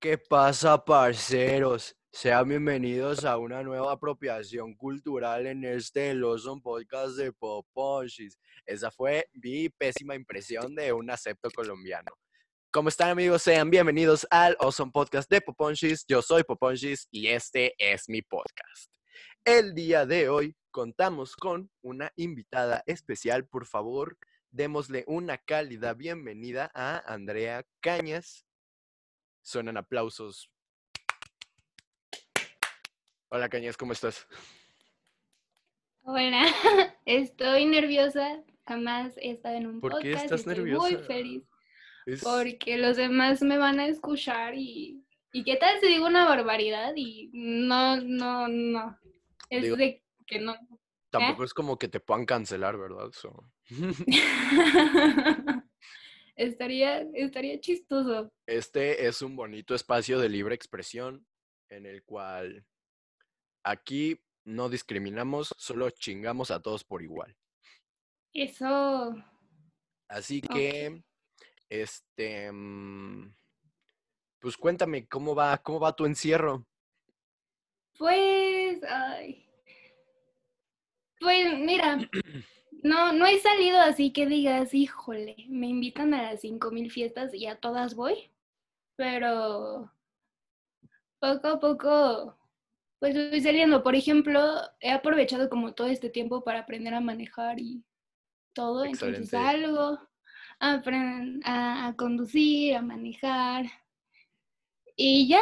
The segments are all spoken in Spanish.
¿Qué pasa, parceros? Sean bienvenidos a una nueva apropiación cultural en este Lawson Podcast de Poponchis. Esa fue mi pésima impresión de un acepto colombiano. ¿Cómo están, amigos? Sean bienvenidos al Awesome Podcast de Poponchis. Yo soy Poponchis y este es mi podcast. El día de hoy contamos con una invitada especial. Por favor, démosle una cálida bienvenida a Andrea Cañas. Suenan aplausos. Hola Cañas, ¿cómo estás? Hola, estoy nerviosa. Jamás he estado en un ¿Por podcast. qué y estás estoy nerviosa? Muy feliz. Es- Porque los demás me van a escuchar y. ¿Y qué tal si digo una barbaridad? Y no, no, no. Es Digo- de que no. Tampoco es como que te puedan cancelar, ¿verdad? So- estaría, estaría chistoso. Este es un bonito espacio de libre expresión en el cual aquí no discriminamos, solo chingamos a todos por igual. Eso. Así que, este, mm, pues cuéntame, ¿cómo va, cómo va tu encierro? Pues. Ay. Pues mira. No, no he salido así que digas, híjole, me invitan a las 5000 fiestas y a todas voy. Pero poco a poco, pues voy saliendo. Por ejemplo, he aprovechado como todo este tiempo para aprender a manejar y todo. Entonces salgo a, a conducir, a manejar. Y ya,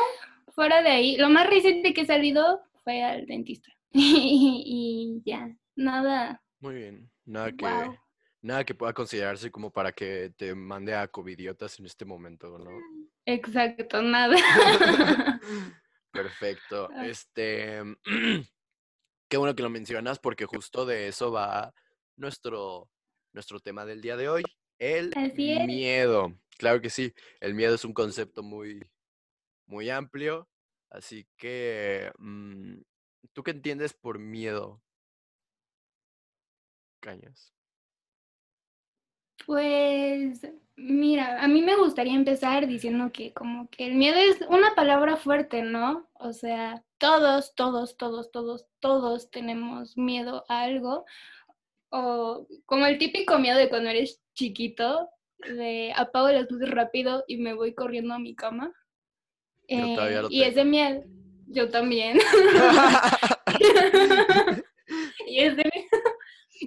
fuera de ahí, lo más reciente que he salido fue al dentista. y ya, nada. Muy bien, nada que, nada que pueda considerarse como para que te mande a covidiotas en este momento, ¿no? Exacto, nada. Perfecto. Ah. Este, qué bueno que lo mencionas porque justo de eso va nuestro, nuestro tema del día de hoy, el miedo. Claro que sí, el miedo es un concepto muy, muy amplio, así que, mm, ¿tú qué entiendes por miedo? Cañas. Pues mira, a mí me gustaría empezar diciendo que como que el miedo es una palabra fuerte, ¿no? O sea, todos, todos, todos, todos, todos tenemos miedo a algo. O como el típico miedo de cuando eres chiquito, de apago las luces rápido y me voy corriendo a mi cama. Eh, y ese miedo, yo también. Y ese mie-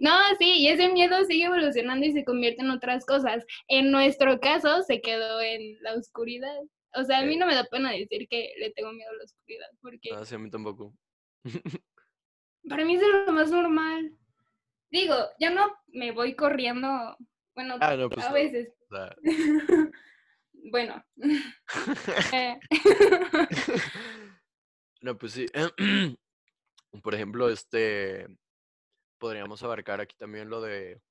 No, sí, y ese miedo sigue evolucionando y se convierte en otras cosas. En nuestro caso, se quedó en la oscuridad. O sea, a mí no me da pena decir que le tengo miedo a la oscuridad, porque No, sí, a mí tampoco. para mí es lo más normal. Digo, ya no me voy corriendo, bueno, Ah, no, pues a veces. Bueno. eh, No, pues sí. Por ejemplo, este, podríamos abarcar aquí también lo de,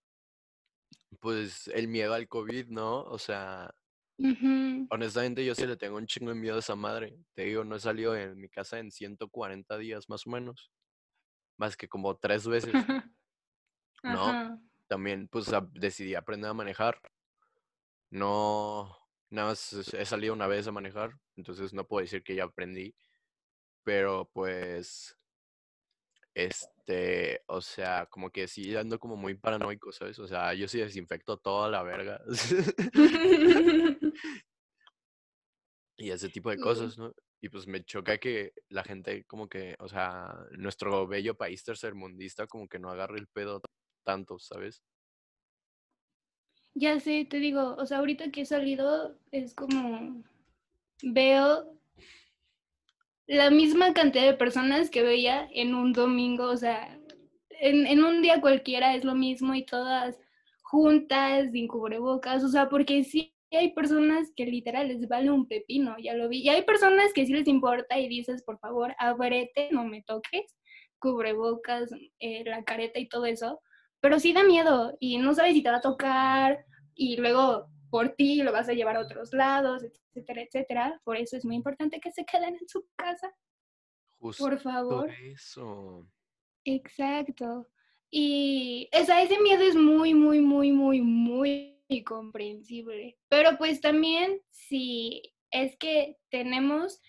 pues, el miedo al COVID, ¿no? O sea, honestamente yo sí le tengo un chingo de miedo a esa madre. Te digo, no he salido de mi casa en 140 días más o menos. Más que como tres veces. No. Ajá. También, pues, a- decidí aprender a manejar. No, nada más he salido una vez a manejar, entonces no puedo decir que ya aprendí. Pero pues, este, o sea, como que sí ando como muy paranoico, ¿sabes? O sea, yo sí desinfecto toda la verga. y ese tipo de cosas, ¿no? Y pues me choca que la gente como que, o sea, nuestro bello país tercermundista como que no agarre el pedo tanto, ¿sabes? Ya sé, te digo, o sea, ahorita que he salido es como veo la misma cantidad de personas que veía en un domingo, o sea, en, en un día cualquiera es lo mismo y todas juntas, sin cubrebocas, o sea, porque sí hay personas que literal les vale un pepino, ya lo vi, y hay personas que sí les importa y dices, por favor, ábrete, no me toques, cubrebocas, eh, la careta y todo eso, pero sí da miedo y no sabes si te va a tocar y luego por ti lo vas a llevar a otros lados, etcétera, etcétera. Por eso es muy importante que se queden en su casa, Justo por favor. eso. Exacto. Y o sea, ese miedo es muy, muy, muy, muy, muy comprensible. Pero pues también si es que tenemos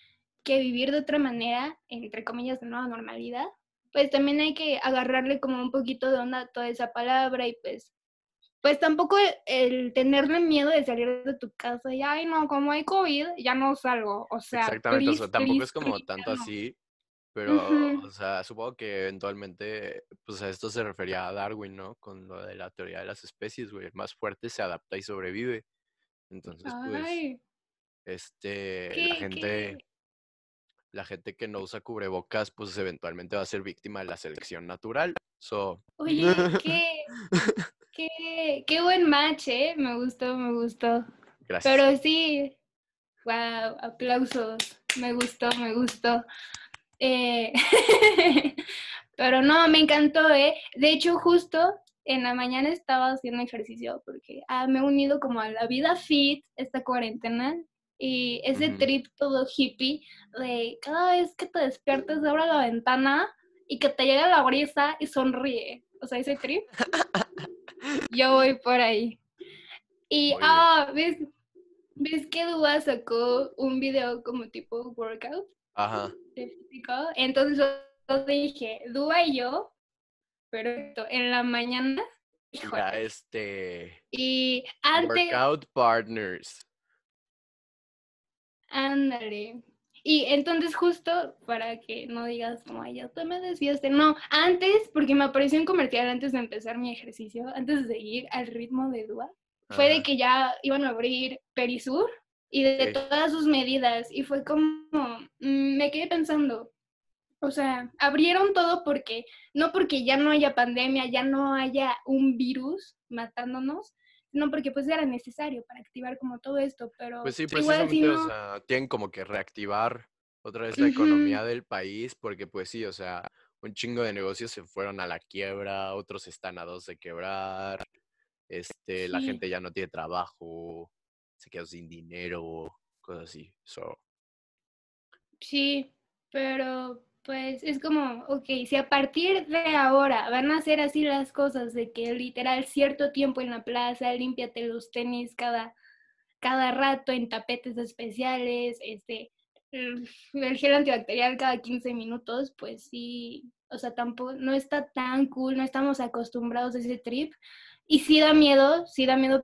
que vivir de otra manera, entre comillas, de nueva normalidad, pues también hay que agarrarle como un poquito de onda a toda esa palabra y pues, pues tampoco el tenerle miedo de salir de tu casa y, ay, no, como hay COVID, ya no salgo. O sea, Exactamente, o sea, tampoco please, es como please, tanto no. así, pero, o sea, supongo que eventualmente, pues a esto se refería a Darwin, ¿no? Con lo de la teoría de las especies, güey, el más fuerte se adapta y sobrevive. Entonces, pues, este, la gente, qué, la gente que no usa cubrebocas, pues eventualmente va a ser víctima de la selección natural. So, oye, qué, qué, qué buen match, ¿eh? Me gustó, me gustó. gracias. Pero sí, wow, aplausos. Me gustó, me gustó. Eh, pero no, me encantó, ¿eh? De hecho, justo en la mañana estaba haciendo ejercicio porque ah, me he unido como a la vida fit esta cuarentena y ese Ujú. trip todo hippie de cada vez que te despiertes abre la ventana y que te llegue la brisa y sonríe. O sea, ese trip, yo voy por ahí. Y, ah, ¿ves? ¿Ves que Dua sacó un video como tipo workout? Ajá. Entonces yo dije, Dúa y yo, perfecto, en la mañana, Ya, este, Y antes, workout partners. ándale. Y entonces justo para que no digas como, ay, ya te me desviaste. No, antes, porque me apareció un comercial antes de empezar mi ejercicio, antes de seguir al ritmo de Dúa, fue de que ya iban a abrir Perisur y de Sí. todas sus medidas. Y fue como, mm, me quedé pensando, o sea, abrieron todo porque, no porque ya no haya pandemia, ya no haya un virus matándonos, sino porque pues era necesario para activar como todo esto, pero Pues sí, igual si precisamente, o no, sea, tienen como que reactivar otra vez la economía del país, porque pues sí, o sea, un chingo de negocios se fueron a la quiebra, otros están a dos de quebrar, este, la gente ya no tiene trabajo, se quedó sin dinero, cosas así. So, sí, pero pues es como, ok, si a partir de ahora van a ser así las cosas, de que literal cierto tiempo en la plaza, límpiate los tenis cada, cada rato en tapetes especiales, este, el, el gel antibacterial cada 15 minutos, pues sí, o sea, tampoco, no está tan cool, no estamos acostumbrados a ese trip. Y sí da miedo, sí da miedo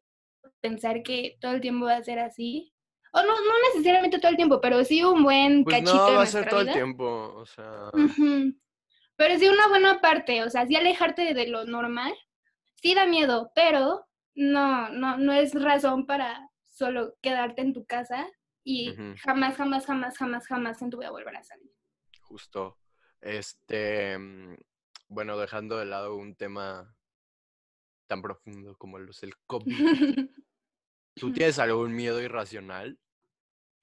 pensar que todo el tiempo va a ser así. O no, no necesariamente todo el tiempo, pero sí un buen pues cachito no, de va a ser todo el vida. tiempo, o sea. Pero sí una buena parte, o sea, sí alejarte de lo normal, sí da miedo, pero no, no, no es razón para solo quedarte en tu casa y jamás, jamás, jamás, jamás, jamás en tu vida volver a salir. justo, este, mm, bueno, dejando de lado un tema tan profundo como lo es el COVID, ¿tú tienes algún miedo irracional?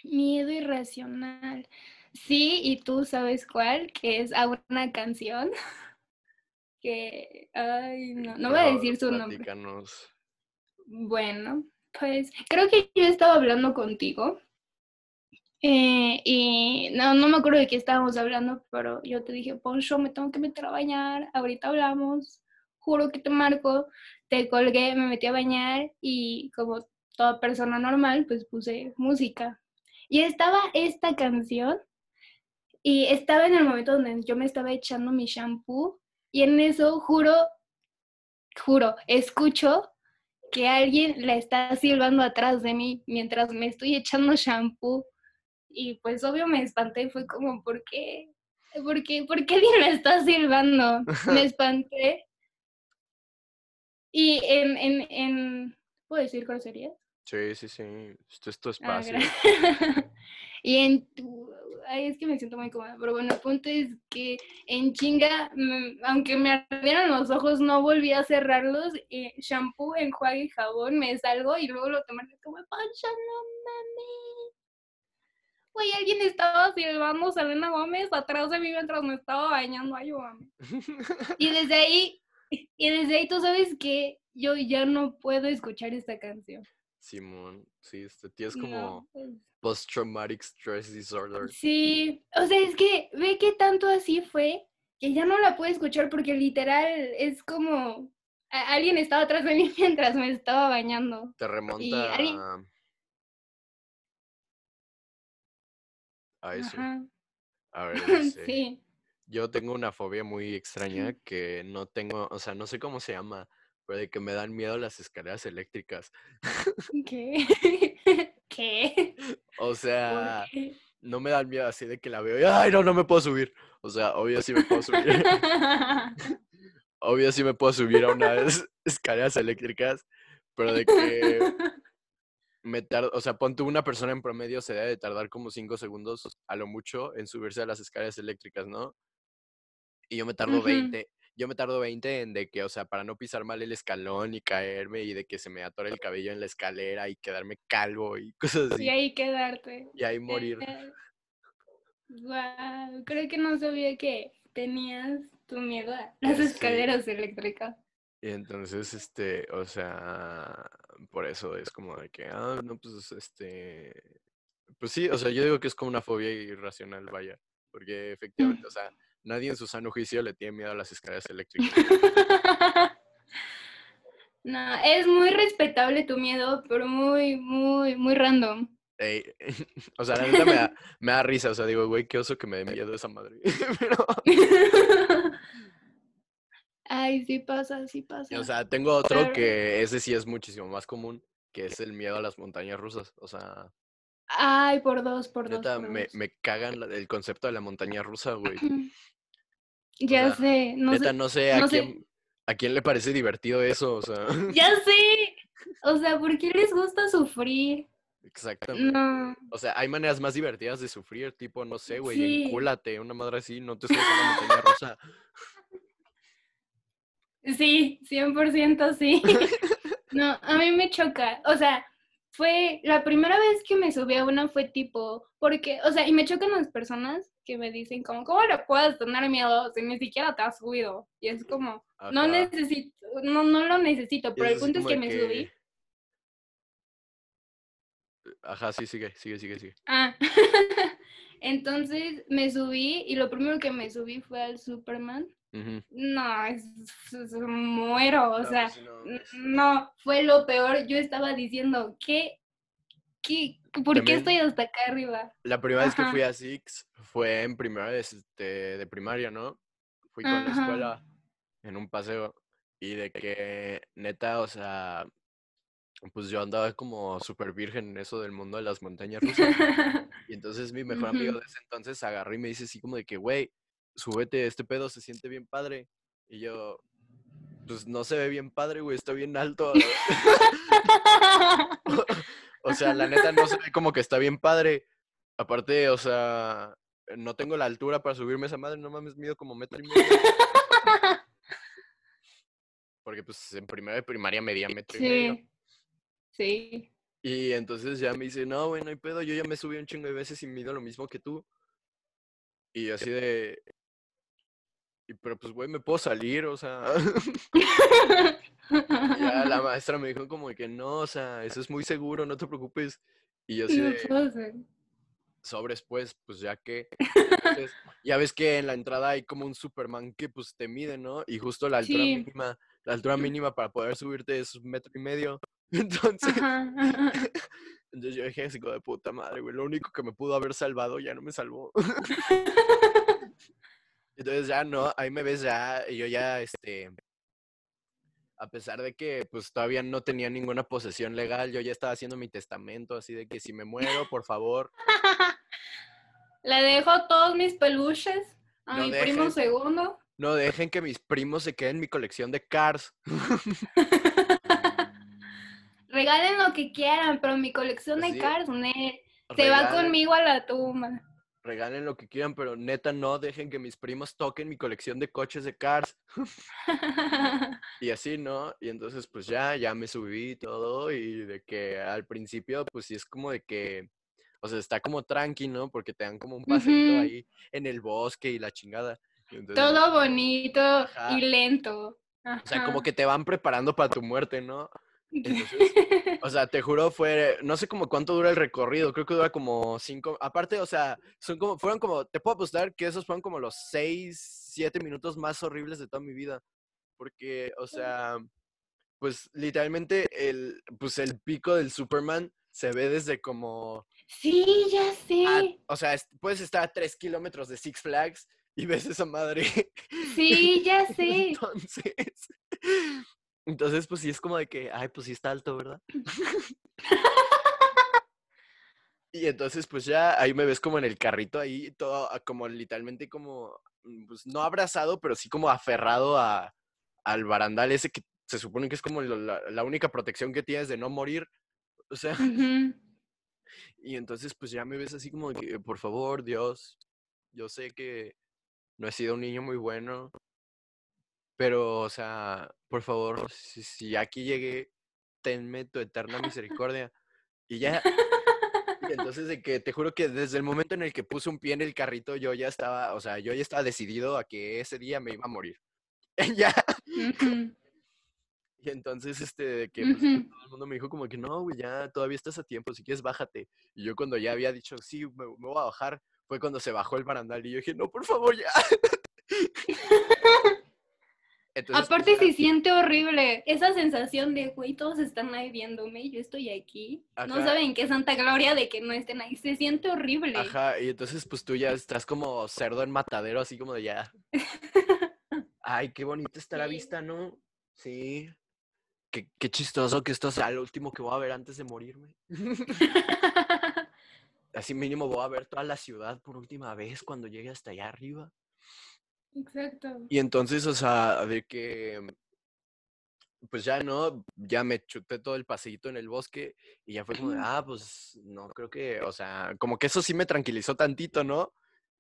Miedo irracional. Sí, y tú sabes cuál, que es a una canción que, ay, no, no voy a decir su nombre. Bueno, pues creo que yo estaba hablando contigo eh, y no, no me acuerdo de qué estábamos hablando, pero yo te dije, Poncho, me tengo que meter a bañar, ahorita hablamos, juro que te marco, te colgué, me metí a bañar y como toda persona normal, pues puse música. Y estaba esta canción y estaba en el momento donde yo me estaba echando mi shampoo y en eso juro, juro, escucho que alguien la está silbando atrás de mí mientras me estoy echando shampoo. Y pues obvio me espanté, fue como, ¿por qué? ¿Por qué, ¿Por qué alguien me está silbando? Me espanté. Y en, en, en ¿puedo decir groserías? Sí, sí, sí, esto es tu Ah, espacio. y en tu, ay, es que me siento muy cómoda, pero bueno, el punto es que en chinga, mm, aunque me ardieran los ojos, no volví a cerrarlos. Eh, shampoo, enjuague jabón, me salgo y luego lo tomé como, Pancha, no mames. Güey, alguien estaba silbando Selena Gómez atrás de mí mientras me estaba bañando, ayúdame. Y desde ahí, y desde ahí tú sabes que yo ya no puedo escuchar esta canción. Simón, sí, este tío es No, como pues, post-traumatic stress disorder. Sí, o sea, es que ve que tanto así fue que ya no la puedo escuchar porque literal es como a- alguien estaba atrás de mí mientras me estaba bañando. Te remonta alguien- a- a eso. Ajá. A ver, Sí. yo tengo una fobia muy extraña que no tengo, o sea, no sé cómo se llama, pero de que me dan miedo las escaleras eléctricas. ¿Qué? ¿Qué? O ¿Por sea, qué? no me dan miedo así de que la veo y, ay, no, no me puedo subir. O sea, obvio sí me puedo subir. obvio sí me puedo subir a unas escaleras eléctricas, pero de que me tardo, o sea, pon tú una persona en promedio se debe de tardar como cinco segundos a lo mucho en subirse a las escaleras eléctricas, ¿no? Y yo me tardo Ujú. 20, yo me tardo 20 en de que, o sea, para no pisar mal el escalón y caerme y de que se me atore el cabello en la escalera y quedarme calvo y cosas Y así, ahí quedarte. y ahí morir. Wow, creo que no sabía que tenías tu miedo a las Eh, sí. escaleras eléctricas. Y entonces, este, o sea, por eso es como de que, ah, no, pues, este, pues sí, o sea, yo digo que es como una fobia irracional, vaya, porque efectivamente, o sea, nadie en su sano juicio le tiene miedo a las escaleras eléctricas. No, es muy respetable tu miedo, pero muy, muy, muy random. Ey, o sea, la neta me da, me da risa, o sea, digo, güey, qué oso que me dé miedo esa madre. Pero, Ay, sí pasa, sí pasa. o sea, tengo otro Pero- que ese sí es muchísimo más común, que es el miedo a las montañas rusas. O sea, Ay, por dos, por dos, por me, dos. me cagan el concepto de la montaña rusa, güey. Ya sea, sé, no Neta, sé, no sé a no sé. quién, a quién le parece divertido eso, o sea, ya sé. O sea, ¿por qué les gusta sufrir? exactamente. No. O sea, hay maneras más divertidas de sufrir, tipo, no sé, güey, Sí. encúlate, una madre así, no te subas a una montaña rusa. Sí, 100% sí. No, a mí me choca. O sea, fue la primera vez que me subí a una fue tipo, porque, o sea, y me chocan las personas que me dicen como, ¿cómo le puedes tener miedo si ni siquiera te has subido? Y es como, no Ajá. necesito, no, no lo necesito, pero el punto es que me subí. Ajá, sí, sigue, sigue, sigue, sigue. Ah, entonces me subí y lo primero que me subí fue al Superman. No, es, es- muero, o No, sea, pues no, es- no, fue lo peor. Yo estaba diciendo, ¿qué? ¿Qué? ¿Por También- qué estoy hasta acá arriba? La primera vez que fui a Six fue en primera de, este, de primaria, ¿no? Fui con la escuela en un paseo y de que neta, o sea, pues yo andaba como súper virgen en eso del mundo de las montañas rusas. Y entonces mi mejor amigo de ese entonces agarró y me dice así como de que, güey, súbete, este pedo se siente bien padre. Y yo, pues no se ve bien padre, güey, está bien alto. o sea, la neta no se ve como que está bien padre. Aparte, o sea, no tengo la altura para subirme esa madre, no mames, mido como metro y medio. Porque pues en primera de primaria medía metro y medio. Sí. Y entonces ya me dice, no, güey, no hay pedo, yo ya me subí un chingo de veces y mido lo mismo que tú. Y así de... Y, pero pues, güey, me puedo salir, o sea... ya la maestra me dijo como que no, o sea, eso es muy seguro, no te preocupes. Y yo de, ser. sobres, pues, pues ya que... Entonces, ya ves que en la entrada hay como un Superman que pues te mide, ¿no? Y justo la altura Sí. mínima, la altura mínima para poder subirte es un metro y medio. Entonces... Ajá, ajá. Entonces yo dije así como de puta madre, güey. Lo único que me pudo haber salvado ya no me salvó. Entonces ya no, ahí me ves ya, yo ya, este, a pesar de que pues todavía no tenía ninguna posesión legal, yo ya estaba haciendo mi testamento, así de que si me muero, por favor, Le dejo todos mis peluches a No mi primo segundo. no dejen que mis primos se queden en mi colección de Cars. Regalen lo que quieran, pero mi colección de Sí. Cars ne, se va conmigo a la tumba. Regalen lo que quieran, pero neta no dejen que mis primos toquen mi colección de coches de Cars. Y así, ¿no? Y entonces, pues ya, ya me subí todo, y de que al principio, pues sí es como de que, o sea, está como tranqui, ¿no? Porque te dan como un paseíto Ujú. ahí en el bosque y la chingada. Y entonces, Todo bonito Ajá. y lento. o sea, como que te van preparando para tu muerte, ¿no? Entonces, o sea, te juro, fue, no sé como cuánto dura el recorrido, creo que dura como cinco, aparte, o sea, son como, fueron como, te puedo apostar que esos fueron como los seis, siete minutos más horribles de toda mi vida, porque, o sea, pues literalmente el, pues el pico del Superman se ve desde como, Sí, ya a- sé. o sea, es- puedes estar a tres kilómetros de Six Flags y ves esa madre. Sí, ya sé. Entonces, entonces, pues sí es como de que, ay, pues sí está alto, ¿verdad? Y entonces, pues ya ahí me ves como en el carrito ahí, todo ah, como literalmente como, mm, pues no abrazado, pero sí como aferrado a, al barandal ese que se supone que es como la, la única protección que tienes de no morir. O sea, y entonces pues ya me ves así como de que, por favor, Dios, yo sé que no he sido un niño muy bueno, pero, o sea, por favor, si, si aquí llegué, tenme tu eterna misericordia. Y ya, y entonces de que te juro que desde el momento en el que puse un pie en el carrito, yo ya estaba, o sea, yo ya estaba decidido a que ese día me iba a morir. ya. Y entonces, este, de que pues, todo el mundo me dijo como que no, güey, ya todavía estás a tiempo, si quieres, bájate. Y yo cuando ya había dicho, sí, me, me voy a bajar, fue cuando se bajó el barandal y yo dije, no, por favor, ya. Entonces, pues, Aparte ya- se siente horrible esa sensación de, güey, todos están ahí viéndome y yo estoy aquí. No saben qué santa gloria de que no estén ahí. Se siente horrible. Ajá, y entonces pues tú ya estás como cerdo en matadero, así como de ya. Ay, qué bonita está la Sí. vista, ¿no? Sí. Qué, qué chistoso que esto sea lo último que voy a ver antes de morirme. Así mínimo voy a ver toda la ciudad por última vez cuando llegue hasta allá arriba. Exacto. Y entonces, o sea, de que, pues ya no, ya me chuté todo el paseíto en el bosque y ya fue como de, ah, pues no, creo que, o sea, como que eso sí me tranquilizó tantito, ¿no?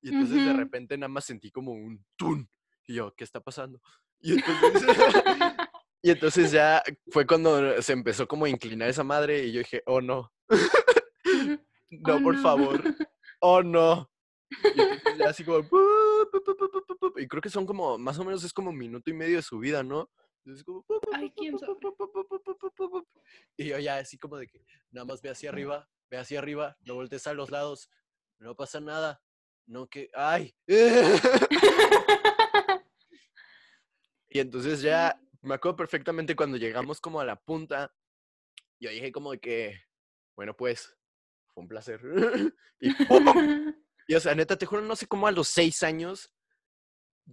Y entonces de repente nada más sentí como un tun. Y yo, ¿qué está pasando? Y entonces, y entonces ya fue cuando se empezó como a inclinar esa madre y yo dije, oh no, no, Oh, por no. favor, oh no. Y entonces ya así como, Y creo que son como, más o menos es como un minuto y medio de subida, ¿no? Entonces como. Y yo ya así como de que nada más ve hacia arriba, ve hacia arriba, no voltees a los lados, no pasa nada, no que, ay. Y entonces ya me acuerdo perfectamente cuando llegamos como a la punta, yo dije como de que, bueno pues, fue un placer. Y ¡pum! Y o sea, neta, te juro, no sé cómo a los seis años,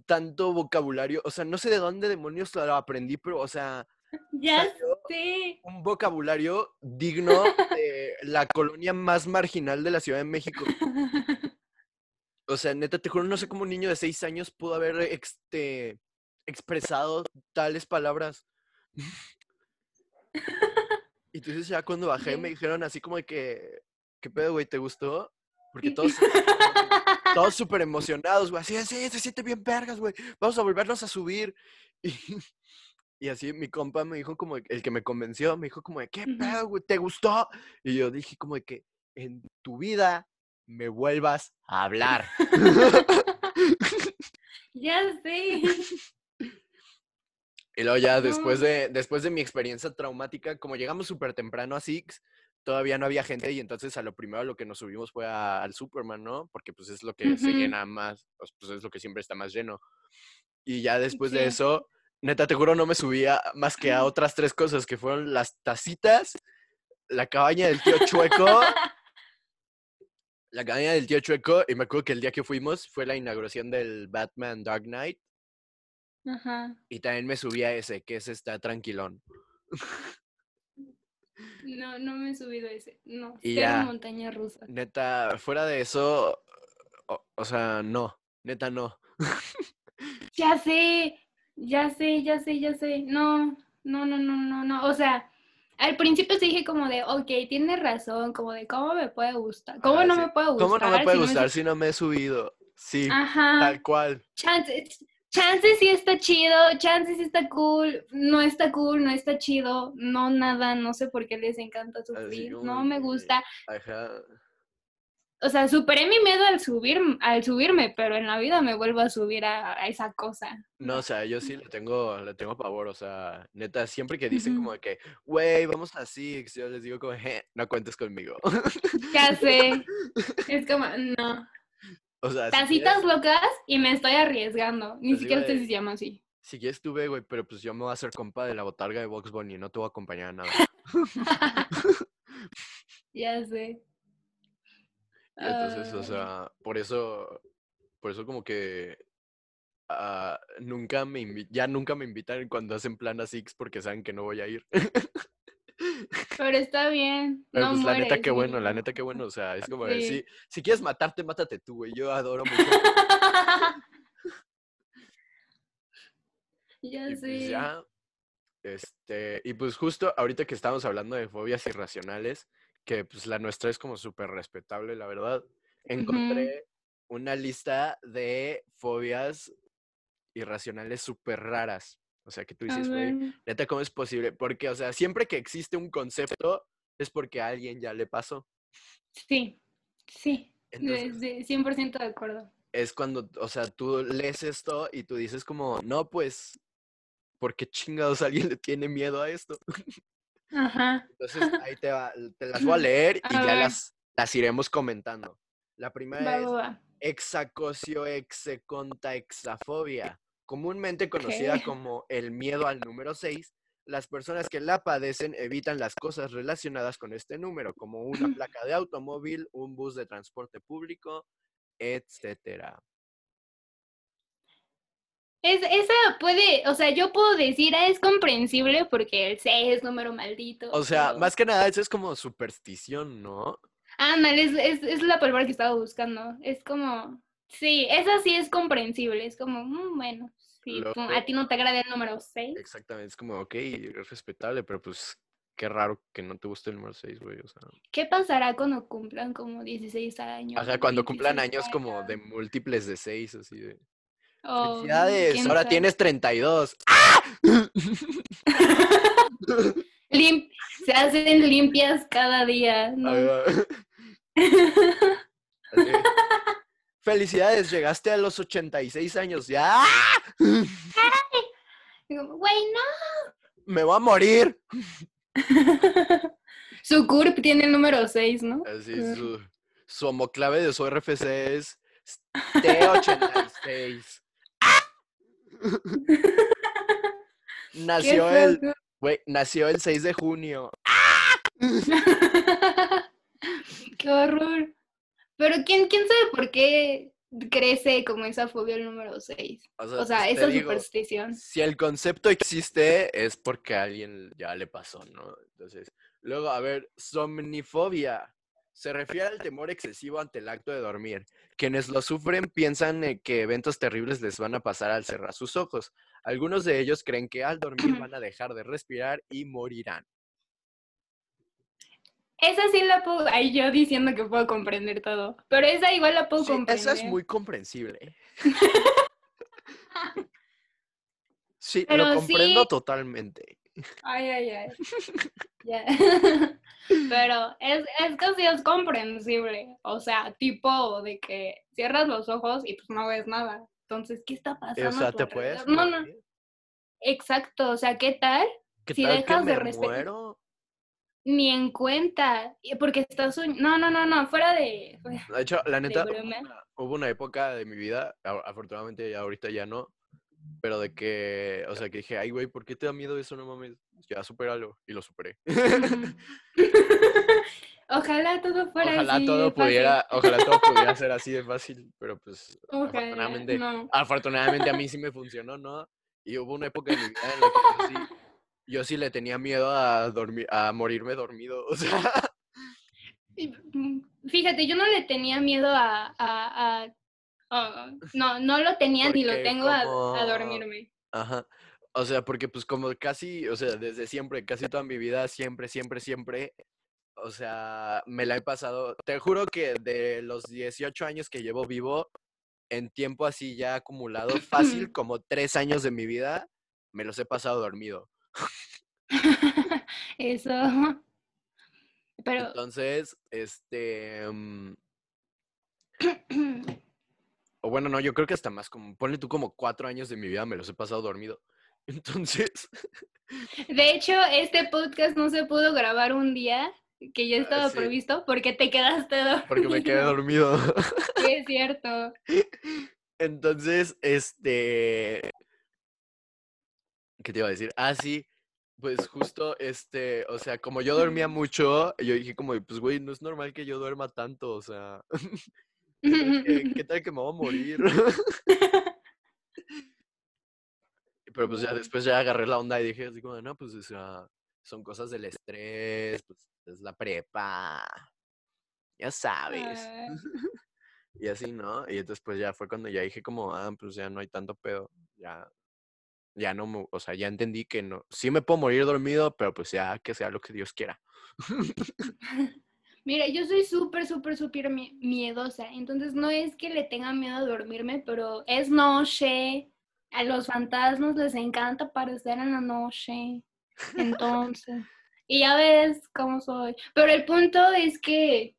tanto vocabulario, o sea, no sé de dónde demonios lo aprendí, pero, o sea, ya salió sé. un vocabulario digno de la colonia más marginal de la Ciudad de México. O sea, neta, te juro, no sé cómo un niño de seis años pudo haber este, expresado tales palabras. Y entonces ya cuando bajé me dijeron así como de que, ¿qué pedo, güey? ¿Te gustó? Porque todos, todos súper emocionados, güey. Así, sí, se siente bien vergas, güey. Vamos a volvernos a subir. Y, y así mi compa me dijo como, el que me convenció, me dijo como de, ¿qué pedo, güey? ¿Te gustó? Y yo dije como de que en tu vida me vuelvas a hablar. ya sé. Y luego ya después de, después de mi experiencia traumática, como llegamos súper temprano a Six, todavía no había gente y entonces a lo primero lo que nos subimos fue a- al Superman, ¿no? Porque pues es lo que se llena más, pues es lo que siempre está más lleno. Y ya después de eso, neta, te juro, no me subía más que a otras tres cosas, que fueron las tacitas, la cabaña del tío Chueco, la cabaña del tío Chueco, y me acuerdo que el día que fuimos fue la inauguración del Batman Dark Knight, Ajá. y también me subí a ese, que ese está tranquilón. No, no me he subido a ese. No, Y ya. montaña rusa. Neta, fuera de eso, o, o sea, no, neta no. Ya sé, ya sé, ya sé, ya sé. No, no, no, no, no, no. O sea, al principio sí dije como de, ok, tienes razón, como de cómo me puede gustar, cómo no sí. me puede gustar. ¿Cómo no me puede si gustar si no me he subido? Sí, Ajá. tal cual. Chance, chance sí está chido, chance sí está cool, no está cool, no está chido, no nada, no sé por qué les encanta sufrir, como no me gusta. Ajá. O sea, superé mi miedo al subir, al subirme, pero en la vida me vuelvo a subir a, a esa cosa. No, o sea, yo sí le tengo, le tengo pavor, o sea, neta, siempre que dicen como que, güey, vamos a Six, yo les digo como, "Je, no cuentes conmigo. Ya sé. Es como, no. O sea, si Tacitas quieres, locas y me estoy arriesgando. Ni Así, siquiera si se llama así. si quieres tú ve, güey, pero pues yo me voy a hacer compa de la botarga de Box Bunny, no te voy a acompañar a nada. ya sé. Y entonces, o sea, por eso, por eso como que ah, nunca me ya nunca me invitan cuando hacen plan a Six porque saben que no voy a ir. pero está bien. Pero no pues la neta qué bueno, la neta qué bueno, o sea, es como Sí. si, si quieres matarte, mátate tú, güey. Yo adoro mucho. ya Y pues sé. ya, este, y pues justo ahorita que estamos hablando de fobias irracionales, que pues la nuestra es como súper respetable, la verdad, encontré una lista de fobias irracionales súper raras. O sea, que tú dices, güey, neta, ¿cómo es posible? Porque, o sea, siempre que existe un concepto es porque a alguien ya le pasó. Sí, sí. Entonces, de- de 100% de acuerdo. es cuando, o sea, tú lees esto y tú dices como, no, pues, ¿por qué chingados alguien le tiene miedo a esto? Ajá. Entonces, ahí te, va, te las voy a leer y A ya las, las iremos comentando. La primera Va, es va, va. Comúnmente conocida como el miedo al número 6. Las personas que la padecen evitan las cosas relacionadas con este número, como una placa de automóvil, un bus de transporte público, etcétera. Es, esa puede, o sea, yo puedo decir, ah, es comprensible porque el 6 es número maldito. O sea, pero- más que nada, eso es como superstición, ¿no? Ándale, es, es, es la palabra que estaba buscando. Es como, sí, esa sí es comprensible. Es como, mm, bueno, sí, a ti no te agrada el número 6. Exactamente, es como, ok, es respetable, pero pues qué raro que no te guste el número 6, güey, o sea. ¿Qué pasará cuando cumplan como 16 años? Ajá, cuando cumplan 17 años como de múltiples de 6, así de... o Felicidades, ahora sabe. tienes 32. Lim- se hacen limpias cada día, ¿no? Así. Felicidades, llegaste a los 86 años. Ya, Y como, Güey, me voy a morir. no. Su CURP tiene el número 6, ¿no? Así, su, su homoclave de su RFC es T86. Nació el, güey, nació el 6 de junio. Qué horror. Pero ¿quién, quién sabe por qué crece como esa fobia el número 6? O sea, esa digo, superstición. Si el concepto existe, es porque a alguien ya le pasó, ¿no? Entonces, luego, a ver, somnifobia. Se refiere al temor excesivo ante el acto de dormir. Quienes lo sufren piensan eh, que eventos terribles les van a pasar al cerrar sus ojos. Algunos de ellos creen que al dormir van a dejar de respirar y morirán. Esa sí la puedo, ay, yo diciendo que puedo comprender todo, pero esa igual la puedo Sí, comprender. esa es muy comprensible. Sí, Pero lo comprendo sí- totalmente. Ay, ay, ay. Ya. Pero es, es que sí es comprensible. O sea, tipo de que cierras los ojos y pues no ves nada. Entonces, ¿qué está pasando? O sea, te puedes? No, no. Exacto. O sea, ¿qué tal? ¿Qué si tal dejas que de respetar-? Ni en cuenta. Porque estás soñ- No, no, no, no. Fuera de. fuera- De hecho, la neta, hubo una, hubo una época de mi vida, afortunadamente ahorita ya no, pero de que, o sea, que dije, ay, güey, ¿por qué te da miedo eso? No mames, ya supéralo. Y lo superé. Ojalá todo fuera ojalá así de todo fácil. pudiera, ojalá todo pudiera ser así de fácil, pero pues, Ojalá, afortunadamente, no. afortunadamente a mí sí me funcionó, ¿no? Y hubo una época en mi vida en la que sí, yo sí le tenía miedo a dormir, a morirme dormido, o sea, mm, Fíjate, yo no le tenía miedo a, a- a- a- no, no lo tenía ni lo tengo a, a dormirme. Ajá. O sea, porque pues como casi, o sea, desde siempre, casi toda mi vida, siempre, siempre, siempre, o sea, me la he pasado, te juro que de los 18 años que llevo vivo, en tiempo así ya acumulado, fácil, como tres años de mi vida, me los he pasado dormido. Eso. Pero Entonces, este, mm, o bueno, no, yo creo que hasta más, como, ponle tú como cuatro años de mi vida me los he pasado dormido. Entonces, de hecho, este podcast no se pudo grabar un día que ya Ah, estaba sí. previsto porque te quedaste dormido. porque me quedé dormido. Sí, es cierto. Entonces, este. ¿Qué te iba a decir? Ah, sí. Pues justo, este, o sea, como yo dormía mucho, yo dije como, pues güey, no es normal que yo duerma tanto, o sea, ¿qué tal que, qué tal que me voy a morir? Pero pues ya después ya agarré la onda y dije así como, no, pues o sea, son cosas del estrés, pues es la prepa, ya sabes. Ah, Y así, ¿no? Y entonces pues ya fue cuando ya dije como, ah, pues ya no hay tanto pedo, ya, ya no, me- o sea, ya entendí que no, sí me puedo morir dormido, pero pues ya que sea lo que Dios quiera. Mira, yo soy súper, súper, súper mie- miedosa. Entonces no es que le tenga miedo a dormirme, pero es noche. A los fantasmas les encanta aparecer en la noche. Entonces, y ya ves cómo soy. Pero el punto es que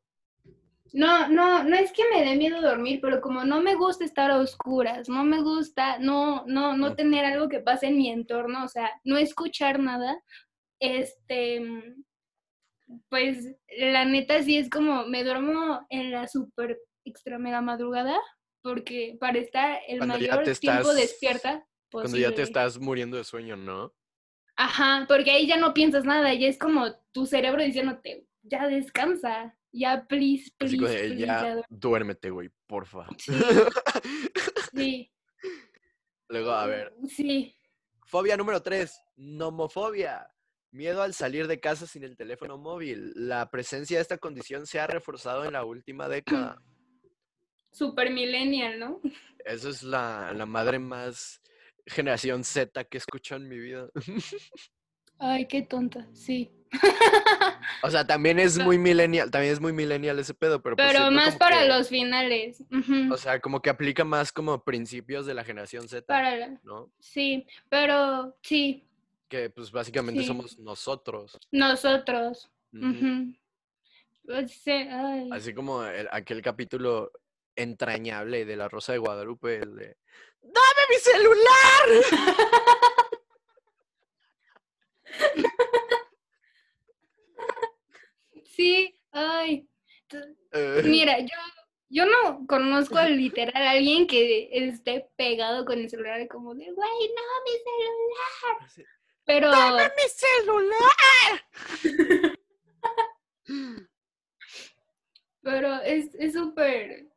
no, no, no es que me dé miedo dormir, pero como no me gusta estar a oscuras, no me gusta no, no, no tener algo que pase en mi entorno, o sea, no escuchar nada, este, pues la neta sí es como me duermo en la super extra mega madrugada, porque para estar el Cuando mayor te tiempo estás- despierta Cuando ya te posible. estás muriendo de sueño, ¿no? Ajá, porque ahí ya no piensas nada, ya es como tu cerebro diciéndote, ya descansa, ya please, Así please, como de, please, ya, ya duerme". duérmete, güey, porfa. Sí, sí, Luego, a ver, sí. fobia número tres, nomofobia. Miedo al salir de casa sin el teléfono móvil. La presencia de esta condición se ha reforzado en la última década. Super millennial, ¿no? Esa es la, la madre más generación Z que escucho en mi vida. Ay, qué tonta, sí. O sea, también es muy millennial, también es muy millennial ese pedo, pero pues Pero más para que- los finales. O sea, como que aplica más como principios de la generación Z, Para la- ¿no? Sí, pero sí, Que pues básicamente Sí. somos nosotros. nosotros. Ujú. ujú. Pues, sí, ay. Así como el- aquel capítulo entrañable de La Rosa de Guadalupe, el de ¡Dame mi celular! Sí, ay. Eh, Mira, yo, yo no conozco a literal a alguien que esté pegado con el celular como de, güey, no, mi celular. así, Pero, ¡Dame mi celular! pero es es súper...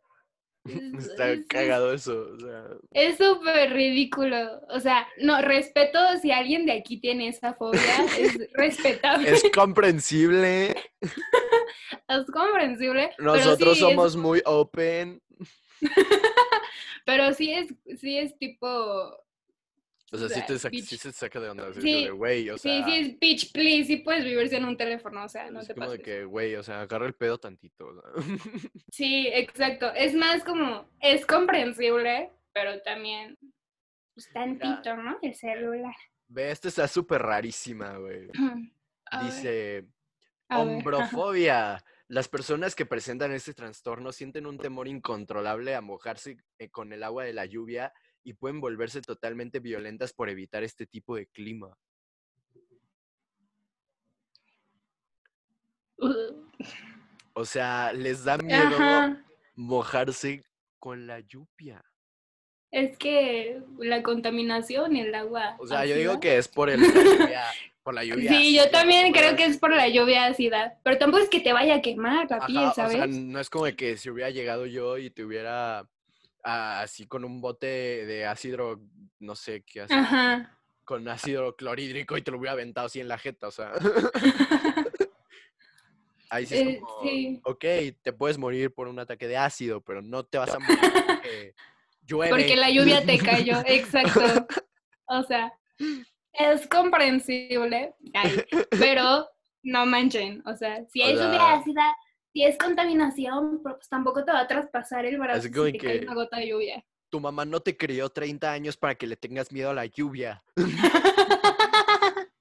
es- Está es- es- cagado eso, o sea, Es súper ridículo. O sea, no, respeto si alguien de aquí tiene esa fobia, es respetable, es comprensible. es comprensible. Nosotros sí es- somos muy open. pero sí es, sí es tipo, O sea, sí, te sea, saca, sí se saca de onda. así Sí, de, güey, o sea, sí, sí es bitch, please, sí puedes vivir sin un teléfono, o sea, no es te como de que, güey, o sea, agarra el pedo tantito. o sea. Sí, exacto. Es más como, es comprensible, pero también, pues tantito, ¿no? El celular. Ve, esta está súper rarísima, güey. Dice, hombrofobia. Las personas que presentan este trastorno sienten un temor incontrolable a mojarse eh, con el agua de la lluvia y pueden volverse totalmente violentas por evitar este tipo de clima. O sea, les da miedo Ajá. mojarse con la lluvia. Es que la contaminación y el agua. O sea, yo digo que es por el, la lluvia. Por la lluvia Sí, yo también creo que es por la lluvia ácida. Pero tampoco es que te vaya a quemar la piel, Ajá, o ¿sabes? sea, no es como que si hubiera llegado yo y te hubiera ah, así con un bote de ácido, no sé qué Ajá. con ácido clorhídrico y te lo hubiera aventado así en la jeta, o sea. Ahí sí es Eh, como, sí. ok, te puedes morir por un ataque de ácido, pero no te vas a morir porque llueve. Porque la lluvia te cayó, exacto. O sea, es comprensible, ay, pero no manchen. O sea, si O hay lluvia ácida, si es contaminación, pues tampoco te va a traspasar el brazo si te cae una gota de lluvia. Tu mamá no te crió 30 años para que le tengas miedo a la lluvia.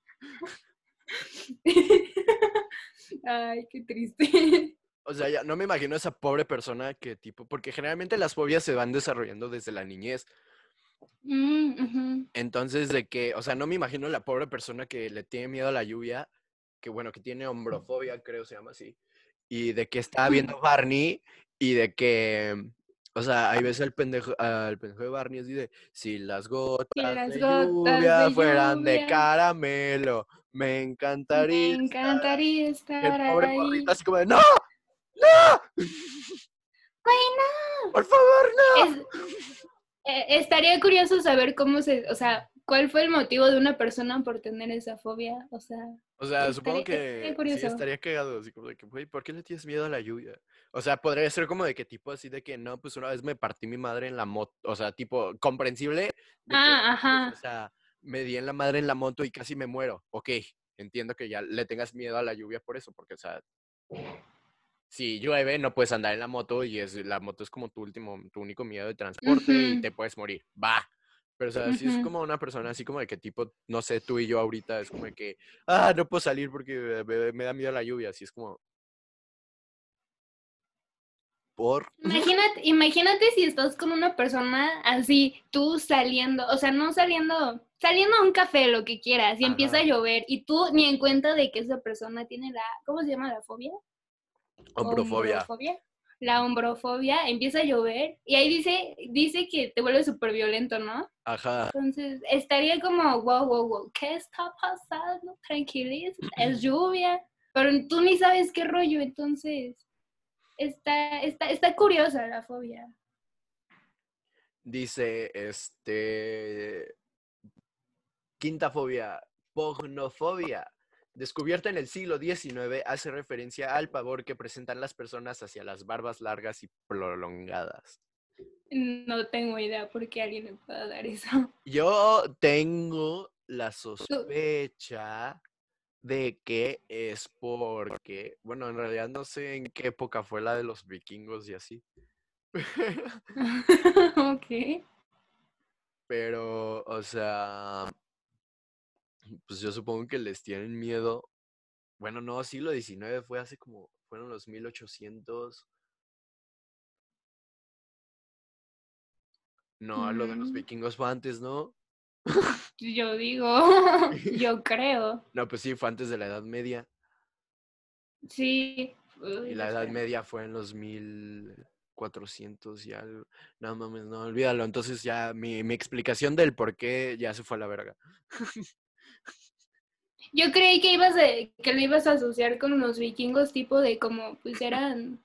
Ay, qué triste. O sea, ya no me imagino a esa pobre persona que tipo, porque generalmente las fobias se van desarrollando desde la niñez. Mm. Entonces, de que, o sea, no me imagino la pobre persona que le tiene miedo a la lluvia, que bueno, que tiene hombrofobia, creo se llama así, y de que está viendo Barney y de que, o sea, ahí ves al pendejo, al pendejo de Barney así de, si las gotas las de gotas lluvia de fueran de lluvia". caramelo, Me encantaría. Me encantaría estar. estar El pobre ahí. morrito así como de ¡No! ¡No! Ay, no. ¡Por favor, no! Es- eh, estaría curioso saber cómo se, o sea, cuál fue el motivo de una persona por tener esa fobia, o sea, O sea, supongo que sí estaría cagado, así como de que, güey, ¿por qué le tienes miedo a la lluvia? O sea, podría ser como de que tipo así de que no, pues una vez me partí mi madre en la moto, o sea, tipo comprensible. de que, Ah, pues, ajá. o sea, me di en la madre en la moto y casi me muero. Ok, entiendo que ya le tengas miedo a la lluvia por eso, porque, o sea, si llueve no puedes andar en la moto y es, la moto es como tu último, tu único miedo de transporte y Ujú. te puedes morir. Va. Pero, o sea, si es como una persona así como de que tipo, no sé, tú y yo ahorita es como de que, ah, no puedo salir porque me, da miedo la lluvia. Así es como. Por. Imagínate, imagínate si estás con una persona así, tú saliendo, o sea, no saliendo, saliendo a un café, lo que quieras, y empieza a llover, y tú ni en cuenta de que esa persona tiene la, ¿cómo se llama la fobia? Hombrofobia. Hombrofobia. La hombrofobia, empieza a llover, y ahí dice, dice que te vuelve súper violento, ¿no? Ajá. Entonces, estaría como, wow, wow, wow, ¿qué está pasando? Tranquiliza, es lluvia, pero tú ni sabes qué rollo, entonces, está, está, está curiosa la fobia. Dice, este. Quinta fobia, pognofobia. Descubierta en el siglo XIX, hace referencia al pavor que presentan las personas hacia las barbas largas y prolongadas. No tengo idea por qué alguien me pueda dar eso. Yo tengo la sospecha de que es porque, bueno, en realidad no sé en qué época fue la de los vikingos y así. ok. Pero, o sea, pues yo supongo que les tienen miedo. Bueno, no, siglo XIX fue hace como, fueron los 1800. No, lo de los vikingos fue antes, ¿no? Yo digo, yo creo. No, pues sí, fue antes de la Edad Media. Sí. Y la Edad. Media fue en los 1400 y algo. No mames, no, olvídalo. Entonces ya mi, mi explicación del por qué ya se fue a la verga. Yo creí que ibas a, que lo ibas a asociar con los vikingos, tipo de como, pues eran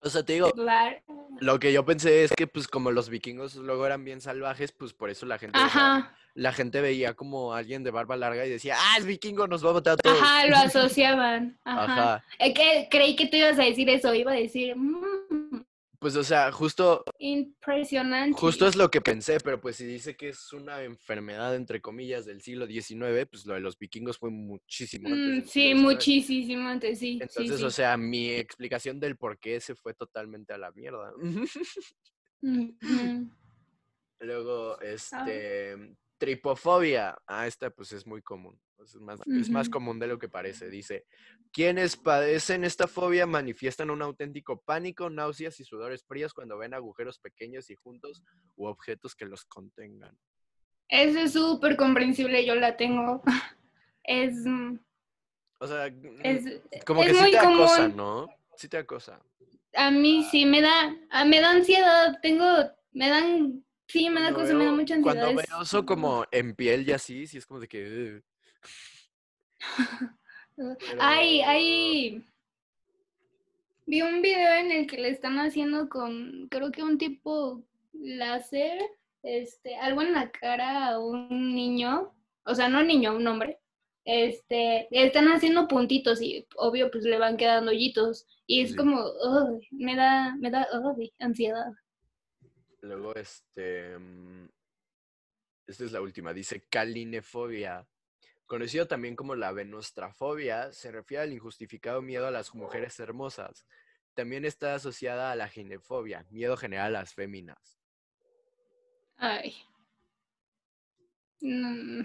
O sea, te digo, lar- lo que yo pensé es que pues como los vikingos luego eran bien salvajes, pues por eso la gente, o sea, Ajá, la gente veía como a alguien de barba larga y decía, ah, es vikingo, nos va a matar a todos. ajá, lo asociaban. Ajá. Ajá. Es que creí que tú ibas a decir eso, iba a decir, "Mm, Pues o sea, justo, impresionante. justo es lo que pensé, pero pues si dice que es una enfermedad, entre comillas, del siglo XIX, pues lo de los vikingos fue muchísimo antes. Mm, sí, muchísimo antes, sí. Entonces, sí. o sea, mi explicación del por qué se fue totalmente a la mierda. Luego, este, tripofobia. Ah, esta pues es muy común. Es más, es más común de lo que parece. Dice, quienes padecen esta fobia manifiestan un auténtico pánico, náuseas y sudores fríos cuando ven agujeros pequeños y juntos u objetos que los contengan. Eso es súper comprensible, yo la tengo. Es, mm, O sea, mm, es, como es que sí muy te acosa. ¿no? Sí te acosa. A mí sí me da, me da ansiedad, tengo, me dan, sí, me da cosa, me da veo- mucha ansiedad. Cuando veo oso como en piel y así, sí es como de que... "Ugh". Ay, Pero- ay. Vi un video en el que le están haciendo con, creo que un tipo láser, este, algo en la cara a un niño, o sea, no niño, un hombre. Este, le están haciendo puntitos y obvio pues le van quedando hoyitos y es Sí. como, "Uy", me da, me da ansiedad. Luego, este. mm, Esta es la última. Dice calinefobia. Conocido también como la venostrafobia, se refiere al injustificado miedo a las mujeres hermosas. También está asociada a la ginefobia, miedo general a las féminas. Ay. Mm.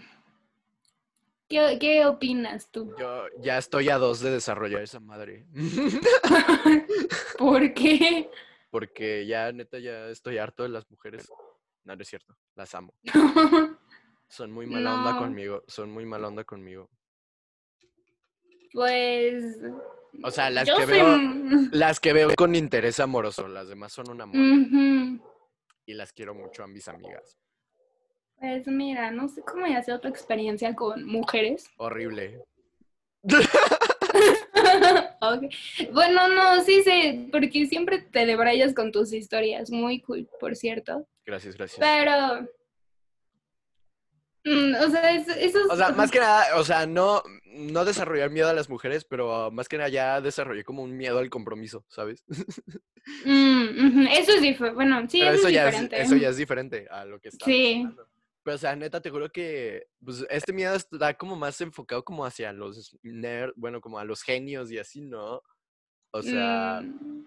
¿Qué, qué opinas tú? Yo ya estoy a dos de desarrollar esa madre. ¿Por qué? Porque ya, neta, ya estoy harto de las mujeres. No, no es cierto. Las amo. Son muy mala onda conmigo. Son muy mala onda conmigo. Pues. O sea, las que soy veo. Las que veo con interés amoroso, las demás son un amor y las quiero mucho a mis amigas. Pues mira, no sé cómo ya sea tu experiencia con mujeres. Horrible. Ok. Bueno, no, sí sé, porque siempre te debrayas con tus historias. Muy cool, por cierto. Gracias, gracias. Pero. mm, o sea, es- esos. O sea, más que nada, o sea, no, no desarrollar miedo a las mujeres, pero más que nada ya desarrollé como un miedo al compromiso, ¿sabes? Mm, Eso es diferente. Bueno, sí, Pero eso, eso es ya es, diferente. eso ya es diferente a lo que está. Sí. Pero, o sea, neta, te juro que pues, este miedo está como más enfocado como hacia los nerds, bueno, como a los genios y así, ¿no? O sea, Mm,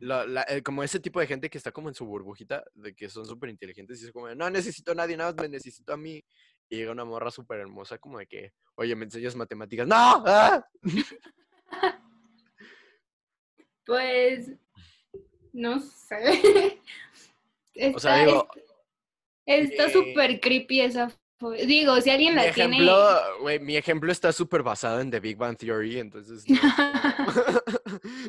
la- la- eh, como ese tipo de gente que está como en su burbujita, de que son súper inteligentes y es como, no necesito a nadie, nada más me necesito a mí. Y llega una morra súper hermosa como de que, oye, me enseñas matemáticas. ¡No! ¡Ah! Pues. No sé. O sea, digo, está eh, súper creepy esa. fo- Digo, si alguien mi la tiene. ejemplo, güey, mi ejemplo está súper basado en The Big Bang Theory, entonces... no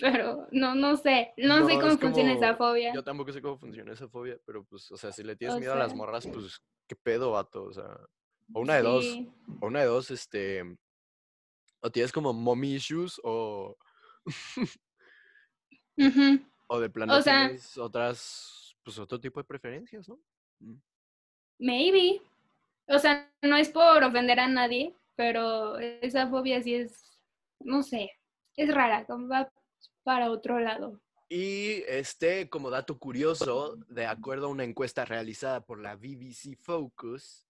Pero no, no sé. No, sé cómo es funciona esa fobia. Yo tampoco sé cómo funciona esa fobia, pero pues, o sea, si le tienes O miedo a las morras, pues, ¿qué pedo, vato? O sea, o una de dos, o una de dos, este, o tienes como mommy issues, o, o de plano O sea- tienes otras, pues, otro tipo de preferencias, ¿no? Mm. Maybe. O sea, no es por ofender a nadie, pero esa fobia sí es, no sé, es rara, como va para otro lado. Y este, como dato curioso, de acuerdo a una encuesta realizada por la BBC Focus,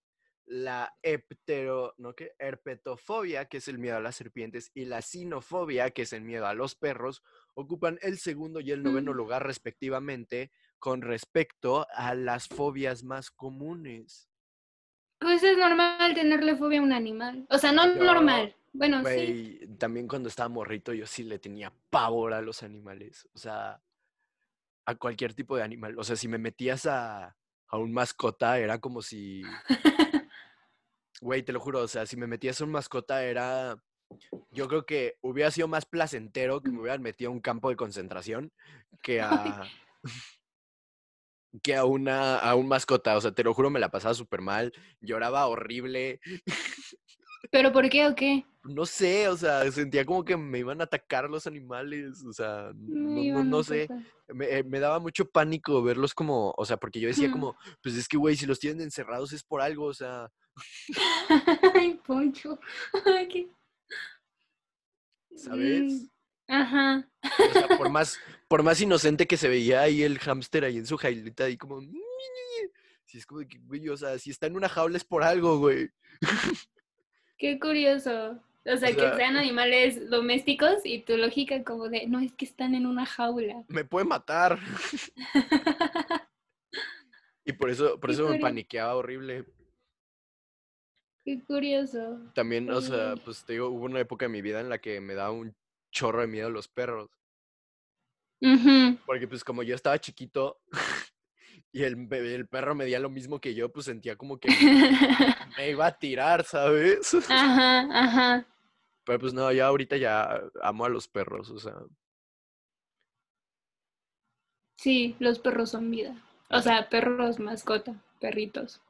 la heptero, ¿no qué? herpetofobia, que es el miedo a las serpientes, y la sinofobia, que es el miedo a los perros, ocupan el segundo y el noveno Mm. lugar respectivamente con respecto a las fobias más comunes. Pues es normal tenerle fobia a un animal. O sea, no Yo, normal. Bueno, sí. Güey, también cuando estaba morrito yo sí le tenía pavor a los animales. O sea, a cualquier tipo de animal. O sea, si me metías a, a un mascota era como si... Güey, te lo juro, o sea, si me metías a un mascota era... Yo creo que hubiera sido más placentero que me hubieran metido a un campo de concentración que a... que a una a un mascota, o sea, te lo juro, me la pasaba súper mal, lloraba horrible, ¿Pero por qué o qué? no sé, o sea, sentía como que me iban a atacar los animales, o sea, No no, no, sé, me, eh, me daba mucho pánico verlos como, o sea, porque yo decía como, pues es que, güey, si los tienen encerrados es por algo, o sea, Ay, Poncho. ¿sabes? Ajá. O sea, por más, por más inocente que se veía ahí el hámster ahí en su jailita, ahí como, si es como que, güey, o sea, si está en una jaula es por algo, güey. Qué curioso. O sea, sea- que sean animales domésticos y tu lógica como de, no, es que están en una jaula. Me puede matar. Y por eso, por Qué eso me paniqueaba horrible. Qué curioso. También, o sea, pues te digo, hubo una época en mi vida en la que me daba un chorro de miedo los perros. Porque pues como yo estaba chiquito y el, el perro medía lo mismo que yo, pues sentía como que me iba a tirar, ¿sabes? Ajá, ajá. Pero pues no, ya ahorita ya amo a los perros, o sea. Sí, los perros son vida. O sea, perros mascota, perritos.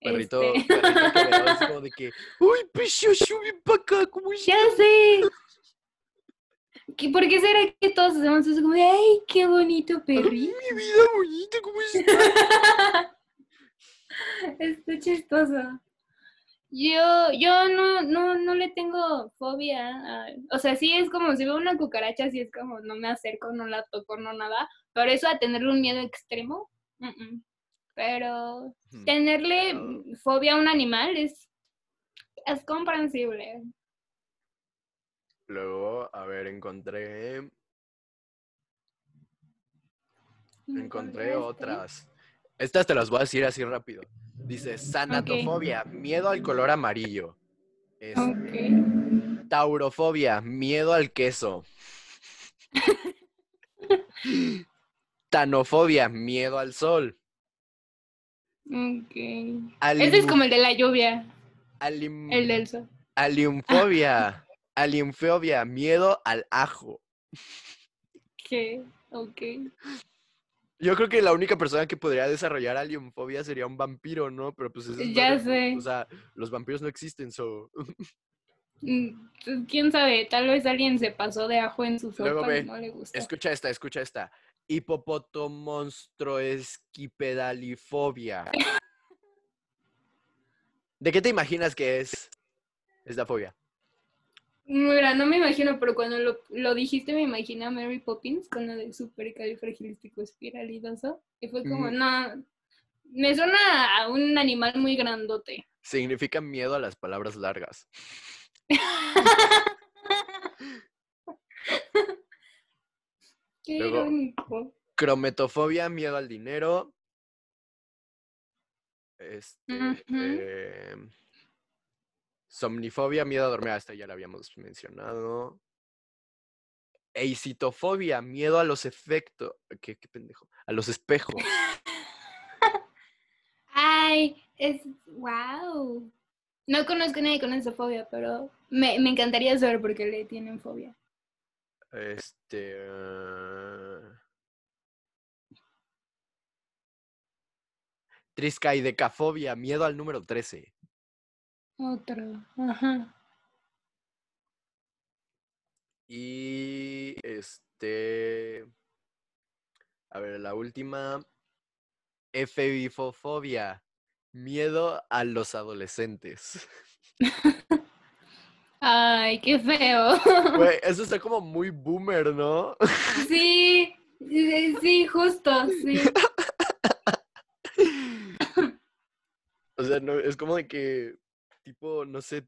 Perrito, Este, perrito que veo es como de que, uy, precioso, ven pa' acá, ¿cómo Ya estás?". sé. ¿Qué- ¿Por qué será que todos hacemos eso como ay, qué bonito Ay, perrito? mi vida bonita, ¿cómo estás? Está chistoso. Yo, yo no, no, no le tengo fobia. a- o sea, sí es como si veo una cucaracha, sí es como no me acerco, no la toco, no nada. Pero eso a tenerle un miedo extremo, pero Hmm, tenerle mm, fobia a un animal es, es comprensible. Luego, a ver, encontré, encontré otras. Estas te las voy a decir así rápido. Dice, sanatofobia, miedo al color amarillo. Taurofobia, miedo al queso. Tanofobia, miedo al sol. Ok. Ese es como el de la lluvia, alim- el del sol. Aliumfobia, aliumfobia, miedo al ajo. ¿Qué? Ok. Yo creo que la única persona que podría desarrollar alienfobia sería un vampiro, ¿no? Pero pues eso es Ya sé. O sea, los vampiros no existen, so. Mm, pues, ¿Quién sabe? Tal vez alguien se pasó de ajo en su Luego sopa y ve, no le gusta. Escucha esta, escucha esta. Hipopotomonstruesquipedalifobia. ¿De qué te imaginas que es esta fobia? Mira, no me imagino, pero cuando lo, lo dijiste me imaginé a Mary Poppins con lo de supercalifragilístico espiralidoso. Y fue como, Mm. no, me suena a un animal muy grandote. Significa miedo a las palabras largas. Qué Luego- irónico. Crometofobia, miedo al dinero. Este. Somnifobia, miedo a dormir. Ah, esta ya la habíamos mencionado. Eisitofobia, miedo a los efectos. ¿Qué, qué pendejo? A los espejos. Ay, es, wow. No conozco a nadie con esa fobia, pero me, me encantaría saber por qué le tienen fobia. Este. ah, Triscaidecafobia, miedo al número 13. Otro, ajá. Y este. A ver, la última. Efebifofobia. Miedo a los adolescentes. Ay, qué feo. Güey, eso está como muy boomer, ¿no? Sí, sí, sí, justo, sí. O sea, no, es como de que, tipo, no sé,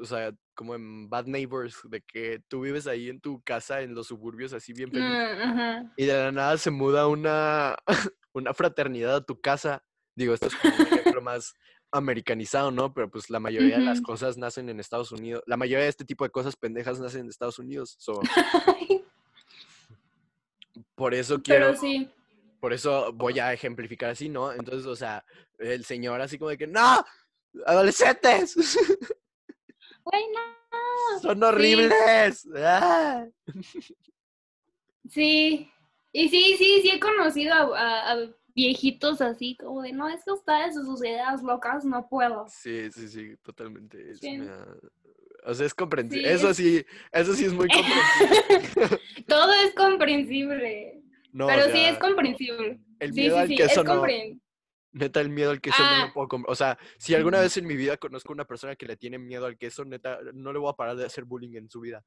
o sea, como en Bad Neighbors, de que tú vives ahí en tu casa en los suburbios así bien feliz. Ah, Ajá. Y de la nada se muda una, una fraternidad a tu casa. Digo, esto es como un ejemplo más americanizado, ¿no? Pero pues la mayoría de las cosas nacen en Estados Unidos. La mayoría de este tipo de cosas pendejas nacen en Estados Unidos. So, por eso quiero, Pero sí. por eso voy a ejemplificar así, ¿no? Entonces, o sea, el señor así como de que, ¡No! ¡Adolescentes! Güey, no. ¡Son horribles! ¡Ah! Sí. Y sí, sí, sí he conocido a, a- a viejitos así, como de, no, es que ustedes sus ideas locas no puedo. Sí, sí, sí, totalmente. es Sí. una- O sea, es comprensible. Sí, Eso es- sí, eso sí es muy comprensible. Todo es comprensible. No, o pero sí es comprensible. El miedo sí, al sí, queso es no. Neta, el miedo al queso no Ah. lo puedo com- O sea, si alguna vez en mi vida conozco a una persona que le tiene miedo al queso, neta, no le voy a parar de hacer bullying en su vida.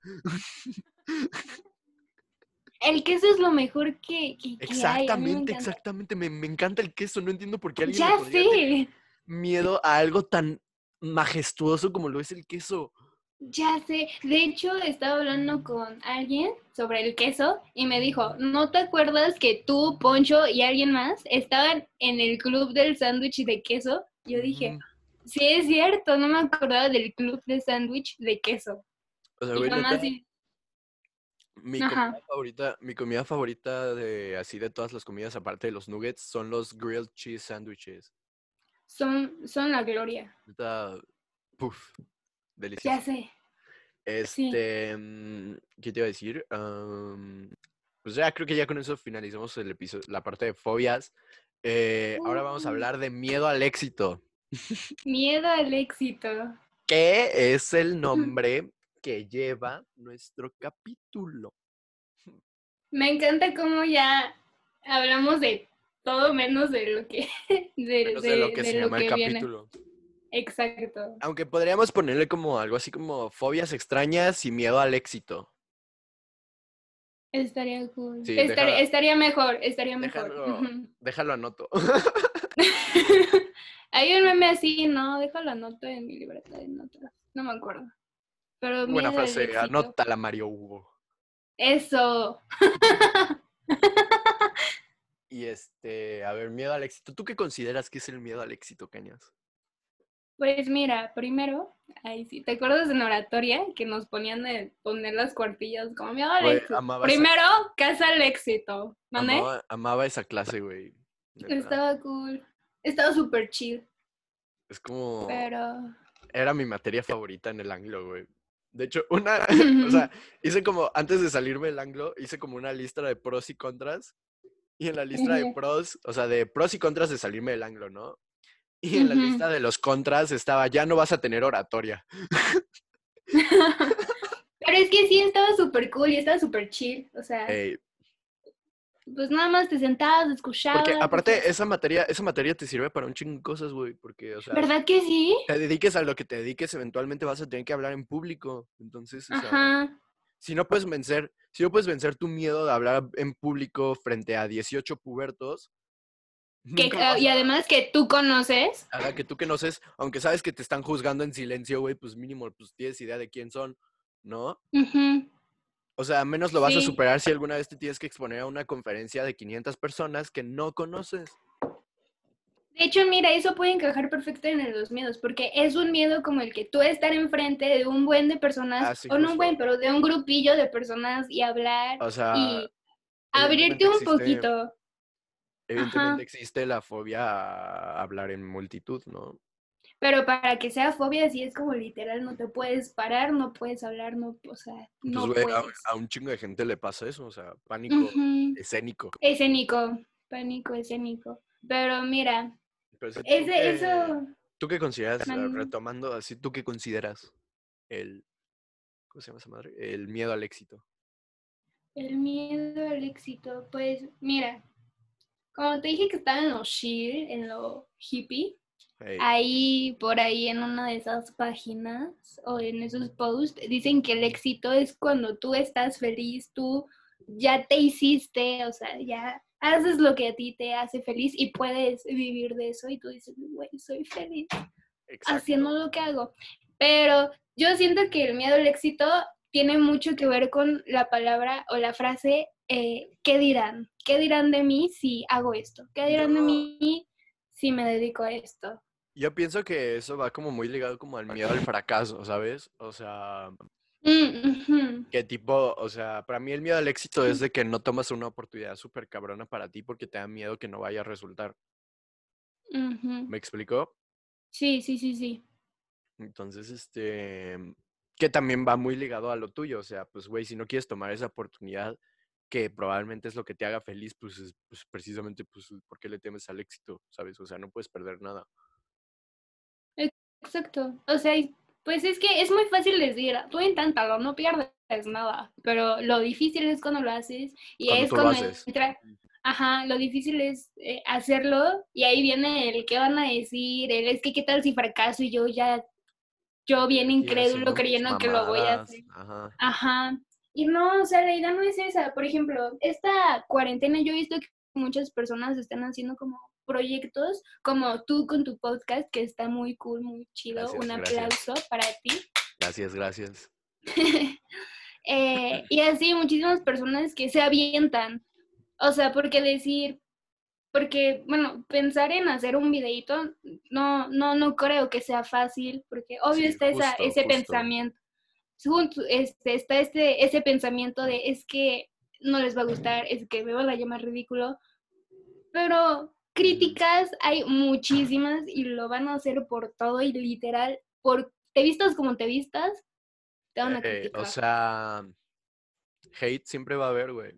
El queso es lo mejor que, que, que hay, a mí me Exactamente, exactamente. Me, me encanta el queso. No entiendo por qué alguien Ya sé, miedo a algo tan majestuoso como lo es el queso. Ya sé. De hecho, estaba hablando con alguien sobre el queso y me dijo, ¿no te acuerdas que tú, Poncho y alguien más estaban en el club del sándwich de queso? Yo dije, Ujú. sí es cierto, no me acordaba del club de sándwich de queso. O sea, Y güey, jamás neta, mi Ajá. comida favorita, mi comida favorita de así de todas las comidas, aparte de los nuggets, son los grilled cheese sandwiches. son, son la gloria. Neta, puf, Ya delicioso. sé. Este, mm, ¿qué te iba a decir? Pues ya creo que ya con eso finalizamos el episodio, la parte de fobias. Eh, ahora vamos a hablar de miedo al éxito, Miedo al éxito. que es el nombre que lleva nuestro capítulo. Me encanta cómo ya hablamos de todo menos de lo que de, Menos de lo que de se lo llama el viene. capítulo. Exacto. Aunque podríamos ponerle como algo así como fobias extrañas y miedo al éxito. Estaría cool. Sí, Estar- deja- estaría mejor, estaría mejor. Déjalo, anoto. Hay un meme así, no, déjalo anoto en mi libreta de notas. No me acuerdo. Pero Buena frase, anótala, Mario Hugo. Eso. Y este, a ver, miedo al éxito. ¿Tú qué consideras que es el miedo al éxito, Cañas? Pues mira, primero, ahí sí, ¿te acuerdas en oratoria que nos ponían de poner las cuartillas como esa- Primero, casa al éxito. Amaba, amaba esa clase, güey. Estaba cool. Estaba súper chill, Es como, pero... era mi materia favorita en el anglo, güey. De hecho, una, o sea, hice como, antes de salirme del anglo, hice como una lista de pros y contras. Y en la lista de pros, o sea, de pros y contras de salirme del anglo, ¿no? Y en la lista de los contras estaba, ya no vas a tener oratoria. Pero es que sí estaba súper cool y estaba súper chill. O sea, pues nada más te sentabas, escuchabas. porque aparte, esa materia, esa materia te sirve para un chingo de cosas, güey. Porque, o sea, ¿Verdad que sí? te dediques a lo que te dediques, eventualmente vas a tener que hablar en público. Entonces, o sea, Ajá. si no puedes vencer, si no puedes vencer tu miedo de hablar en público frente a 18 pubertos, Que, vas y además que tú conoces. Ajá, que tú sé, aunque sabes que te están juzgando en silencio, güey, pues mínimo, pues tienes idea de quién son, ¿no? O sea, menos lo vas a superar si alguna vez te tienes que exponer a una conferencia de 500 personas que no conoces. De hecho, mira, eso puede encajar perfecto en los miedos, porque es un miedo como el que tú estar enfrente de un buen de personas, Ah, o no un buen, pero de un grupillo de personas y hablar O sea, y abrirte un poquito. Evidentemente Ajá. existe la fobia a hablar en multitud, ¿no? Pero para que sea fobia, sí es como literal, no te puedes parar, no puedes hablar, no, o sea, Pues, no a, puedes. a un chingo de gente le pasa eso, o sea, pánico escénico. Escénico, pánico escénico. Pero mira, Pero, o sea, ¿tú ese, eso, ¿Tú qué consideras, ah, Man. retomando así, tú qué consideras el, ¿cómo se llama esa madre? El miedo al éxito. el miedo al éxito, pues mira, como te dije que estaba en lo chill, en lo hippie, Ey, ahí por ahí en una de esas páginas o en esos posts dicen que el éxito es cuando tú estás feliz, tú ya te hiciste, o sea, ya haces lo que a ti te hace feliz y puedes vivir de eso y tú dices, güey, soy feliz exacto. haciendo lo que hago. Pero yo siento que el miedo al éxito tiene mucho que ver con la palabra o la frase, eh, ¿qué dirán? ¿Qué dirán de mí si hago esto? ¿Qué dirán de Yo- mí si me dedico a esto? Yo pienso que eso va como muy ligado como al miedo al fracaso, ¿sabes? O sea, Mm, ujú, que tipo, o sea, para mí el miedo al éxito es de que no tomas una oportunidad súper cabrona para ti porque te da miedo que no vaya a resultar. ujú. ¿Me explico? Sí, sí, sí, sí. Entonces, este, que también va muy ligado a lo tuyo, o sea, pues, güey, si no quieres tomar esa oportunidad, que probablemente es lo que te haga feliz, pues, es, pues, precisamente, pues, ¿por qué le temes al éxito? ¿Sabes? O sea, no puedes perder nada. Exacto. O sea, pues es que es muy fácil decir, tú inténtalo, no pierdes nada, pero lo difícil es cuando lo haces y Cuando es cuando entra, ajá, lo difícil es eh, hacerlo y ahí viene el qué van a decir, el es que qué tal si fracaso y yo ya, yo bien incrédulo creyendo que lo voy a hacer. Ajá. Ajá. Y no, o sea, la idea no es esa. Por ejemplo, esta cuarentena yo he visto que muchas personas están haciendo como proyectos, como tú con tu podcast, que está muy cool, muy chido. Gracias, Un gracias. aplauso para ti. Gracias, gracias. Eh, y así muchísimas personas que se avientan. O sea, porque decir, porque, bueno, pensar en hacer un videíto, no, no, no creo que sea fácil, porque obvio Sí, está esa, ese justo. pensamiento. Junto- Este, está este, ese pensamiento de es que no les va a gustar, es que me van a llamar ridículo. Pero críticas hay muchísimas y lo van a hacer por todo y literal, por te vistas como te vistas, te van a Eh, criticar. o sea, hate siempre va a haber, güey.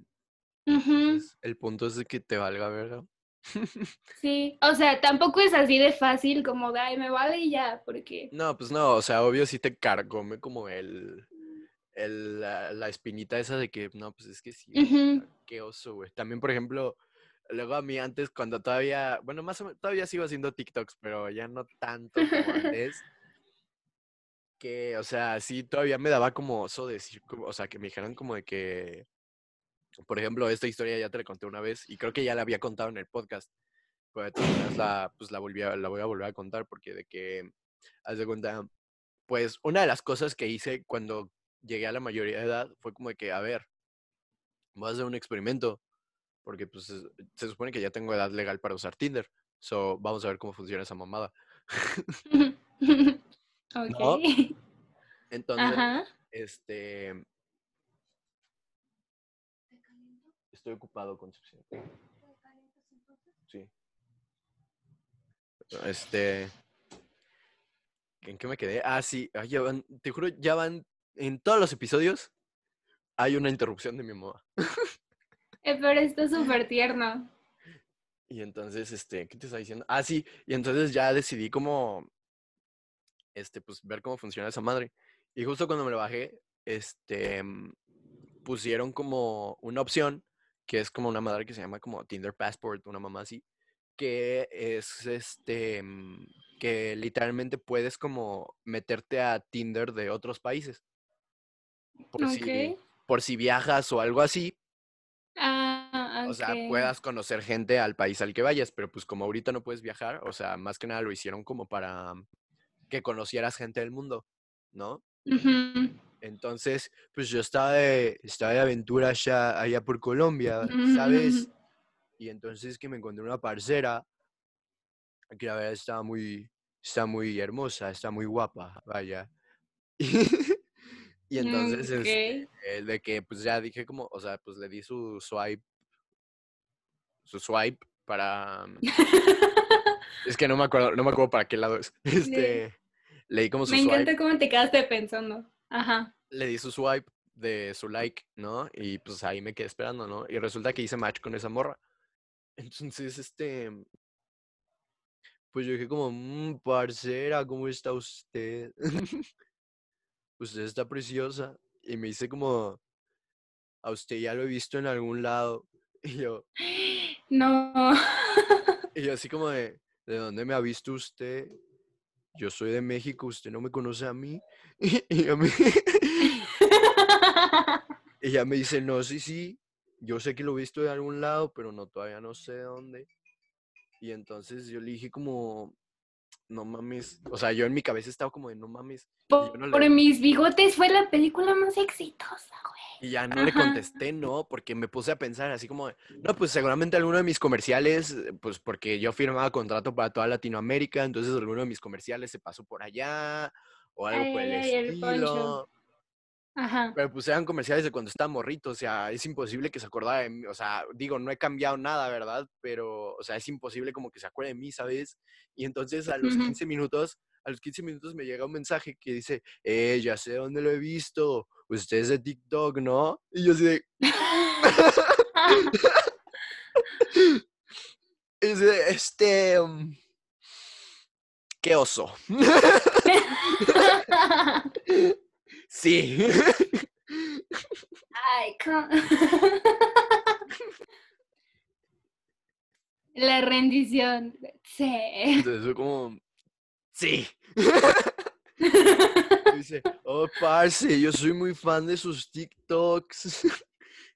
Ujú. Entonces, el punto es de que te valga verga. Sí, o sea, tampoco es así de fácil como de, ay, me vale y ya, porque... No, pues no, o sea, obvio sí te cargome como el, el la, la espinita esa de que, no, pues es que sí, qué oso, güey. También, por ejemplo, luego a mí antes, cuando todavía, bueno, más o menos, todavía sigo haciendo TikToks, pero ya no tanto como antes. Que, o sea, sí, todavía me daba como oso decir, como, o sea, que me dijeran como de que, por ejemplo, esta historia ya te la conté una vez y creo que ya la había contado en el podcast. Pero de todas maneras la, pues la, volví a- la voy a volver a contar porque de que, haz de cuenta, pues una de las cosas que hice cuando llegué a la mayoría de edad fue como de que, a ver, voy a hacer un experimento porque pues es- se supone que ya tengo edad legal para usar Tinder. So, vamos a ver cómo funciona esa mamada. ok. Entonces, Ajá. este... Estoy ocupado, Concepción. Sí. Este... ¿En qué me quedé? Ah, sí. ah, ya van, te juro, ya van... En todos los episodios hay una interrupción de mi mamá. Eh, pero está súper tierno. Y entonces, este, ¿qué te está diciendo? Ah, sí, y entonces ya decidí como, este, pues ver cómo funciona esa madre. Y justo cuando me lo bajé, este, pusieron como una opción que es como una madre que se llama como Tinder Passport, una mamá así, que es este, mm, que literalmente puedes como meterte a Tinder de otros países. Por, si, por si viajas o algo así. Ah, O sea, puedas conocer gente al país al que vayas, pero pues como ahorita no puedes viajar, o sea, más que nada lo hicieron como para que conocieras gente del mundo, ¿no? Entonces, pues yo estaba de, estaba de aventura allá, allá por Colombia, ¿sabes? Y entonces que me encontré una parcera, que la verdad estaba muy, está muy hermosa, está muy guapa, vaya. y entonces, este, de que pues ya dije como, o sea, pues le di su swipe, su swipe para... es que no me acuerdo, no me acuerdo para qué lado es. Este, le di como su Me encanta cómo te quedaste pensando. Ajá. Le di su swipe de su like, ¿no? Y pues ahí me quedé esperando, ¿no? Y resulta que hice match con esa morra. Entonces, este, pues yo dije como, mmm, parcera, ¿cómo está usted? usted está preciosa. Y me dice como, a usted ya lo he visto en algún lado. Y yo, no. y yo así como de, ¿de dónde me ha visto usted? Yo soy de México, usted no me conoce a mí. Y, ella me, ella me dice, no, sí, sí, yo sé que lo he visto de algún lado, pero no, todavía no sé dónde. Y entonces yo le dije como, no mames, o sea, yo en mi cabeza estaba como de, no mames. Por, mis bigotes fue la película más exitosa, güey. Y ya no le contesté, no, porque me puse a pensar así como, no, pues seguramente alguno de mis comerciales, eh, pues porque yo firmaba contrato para toda Latinoamérica, entonces alguno de mis comerciales se pasó por allá o algo por el estilo. Ajá. Pero pues eran comerciales de cuando estaba morrito, o sea, es imposible que se acordara de mí, o sea, digo, no he cambiado nada, ¿verdad? Pero, o sea, es imposible como que se acuerde de mí, ¿sabes? Y entonces a los 15 minutos, a los 15 minutos me llega un mensaje que dice, eh, ya sé dónde lo he visto, usted es de TikTok, ¿no? Y yo así de... este... Mm, qué oso. Sí. Ay, La rendición. Sí. Entonces como, sí. Dice, oh, parce, yo soy muy fan de sus TikToks.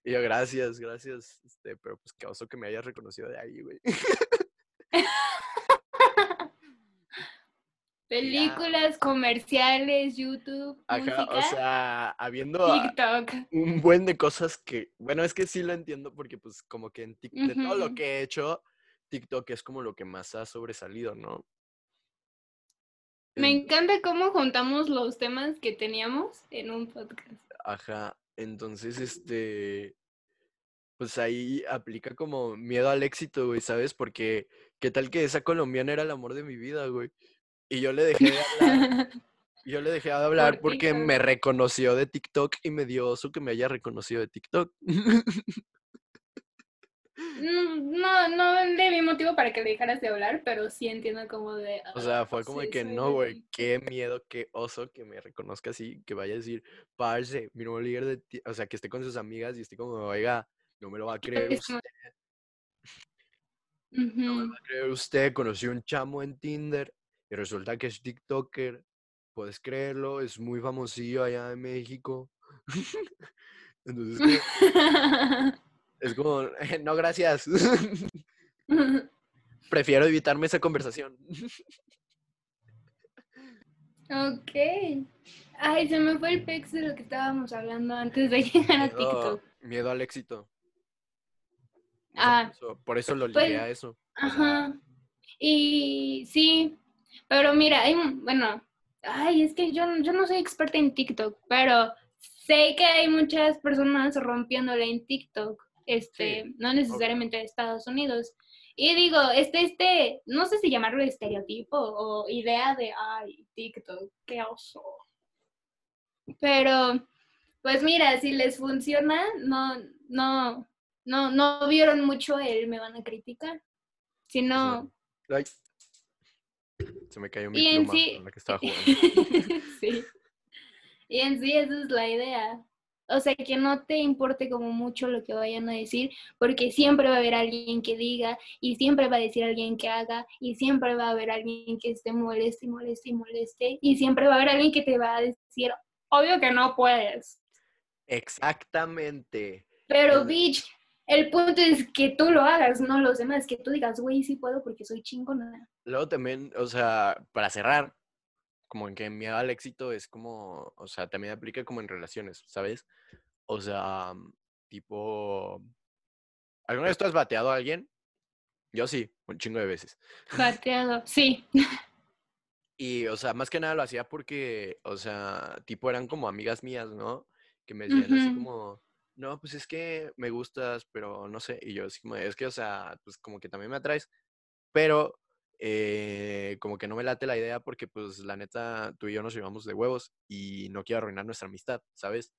Y yo, gracias, gracias. Este, pero pues qué oso que me hayas reconocido de ahí, güey. Películas, comerciales, YouTube, Ajá, o sea, habiendo TikTok. un buen de cosas que, bueno, es que sí lo entiendo porque pues como que en TikTok, de todo lo que he hecho, TikTok es como lo que más ha sobresalido, ¿no? Me encanta cómo juntamos los temas que teníamos en un podcast. Ajá, entonces este, pues ahí aplica como miedo al éxito, güey, ¿sabes? Porque qué tal que esa colombiana era el amor de mi vida, güey. Y yo le dejé de hablar. yo le dejé de hablar porque me reconoció de TikTok y me dio oso que me haya reconocido de TikTok. Mm, no, no le vi motivo para que le dejaras de hablar, pero sí entiendo como de... o sea, fue como de que no, güey, qué miedo, qué oso que me reconozca así, que vaya a decir, parce, mi nuevo líder de... O sea, que esté con sus amigas y esté como, oiga, no me lo va a creer usted. No me va a creer usted, conocí un chamo en Tinder y resulta que es TikToker, puedes creerlo, es muy famosillo allá en México. Entonces, es como, no, gracias. Prefiero evitarme esa conversación. Ok. Ay, se me fue el pex de lo que estábamos hablando antes de llegar a TikTok. Miedo al éxito. Ah. Por eso, lo pues, a eso. Ajá. y sí, pero mira, hay, bueno, ay, es que yo, yo no soy experta en TikTok, pero sé que hay muchas personas rompiéndole en TikTok, este, no necesariamente de Estados Unidos. Y digo, este, este, no sé si llamarlo estereotipo o idea de, ay, TikTok, qué oso. Pero, pues mira, si les funciona, no, no, no, no vieron mucho el me van a criticar, sino... Ay, se me cayó mi pluma sí- con la que estaba jugando. sí. Y en sí esa es la idea. O sea, que no te importe como mucho lo que vayan a decir, porque siempre va a haber alguien que diga, y siempre va a decir alguien que haga, y siempre va a haber alguien que esté moleste y moleste y moleste, y siempre va a haber alguien que te va a decir, obvio que no puedes. Exactamente. Pero, bitch, el punto es que tú lo hagas, no los demás, que tú digas, güey, sí puedo porque soy chingona. Luego también, o sea, para cerrar, como en que miedo al éxito es como, o sea, también aplica como en relaciones, ¿sabes? O sea, tipo, ¿alguna vez tú has bateado a alguien? Yo sí, un chingo de veces. Bateado, sí. Y, o sea, más que nada lo hacía porque, o sea, tipo eran como amigas mías, ¿no? Que me decían así como, no, pues es que me gustas, pero no sé. Y yo así como, es que, o sea, pues como que también me atraes, pero eh, como que no me late la idea porque, pues, la neta, tú y yo nos llevamos de huevos y no quiero arruinar nuestra amistad, ¿sabes?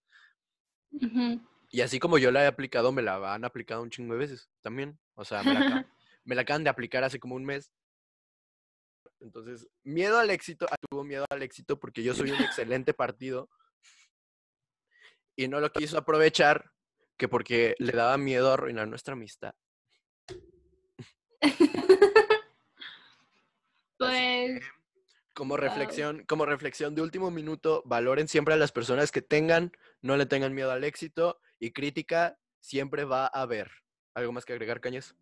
Ujú. Y así como yo la he aplicado, me la han aplicado un chingo de veces también. O sea, me la, aca- me la acaban de aplicar hace como un mes. Entonces, miedo al éxito, ah, tuvo miedo al éxito porque yo soy un excelente partido y no lo quiso aprovechar que porque le daba miedo a arruinar nuestra amistad. Pues, Como Guau. reflexión, como reflexión de último minuto, valoren siempre a las personas que tengan, no le tengan miedo al éxito y crítica siempre va a haber. ¿Algo más que agregar, Cañas?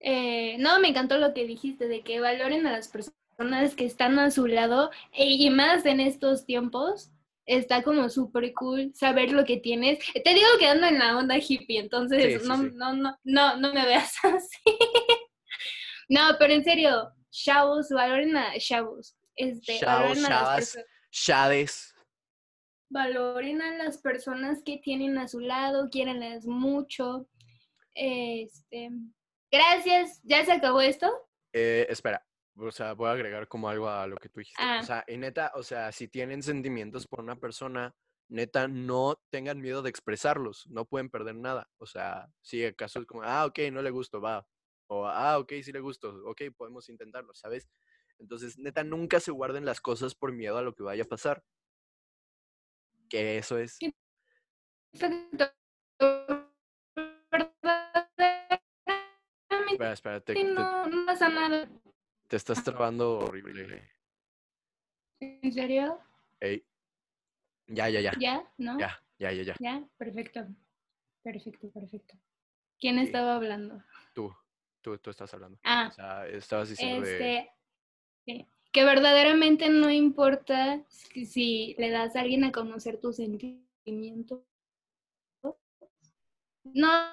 eh, no, me encantó lo que dijiste, de que valoren a las personas que están a su lado, e- y más en estos tiempos, está como súper cool saber lo que tienes. Te digo que ando en la onda hippie, entonces Sí, sí, no, sí. no, no, no, no me veas así. no, pero en serio, chavos, valoren a chavos. Este, Chavos, valoren a las personas. Shades. valoren a las personas que tienen a su lado, quiérenlas mucho. Este, gracias, ¿ya se acabó esto? Eh, espera, o sea, voy a agregar como algo a lo que tú dijiste. Ah. O sea, y neta, o sea, si tienen sentimientos por una persona, neta, no tengan miedo de expresarlos, no pueden perder nada. O sea, si acaso es como, ah, ok, no le gusto, va. O, ah, ok, sí le gusto, ok, podemos intentarlo, ¿sabes? Entonces, neta, nunca se guarden las cosas por miedo a lo que vaya a pasar. Que eso es. Espera, espera, te, nada. te estás trabando horrible. ¿En serio? Ey. Ya, ya, ya. ¿Ya? ¿No? Ya, ya, ya, ya. ¿Ya? Perfecto. Perfecto, perfecto. ¿Quién estaba hablando? Tú, tú, tú estás hablando. Ah, O sea, estabas diciendo. Este, que verdaderamente no importa si, si le das a alguien a conocer tus sentimientos. No,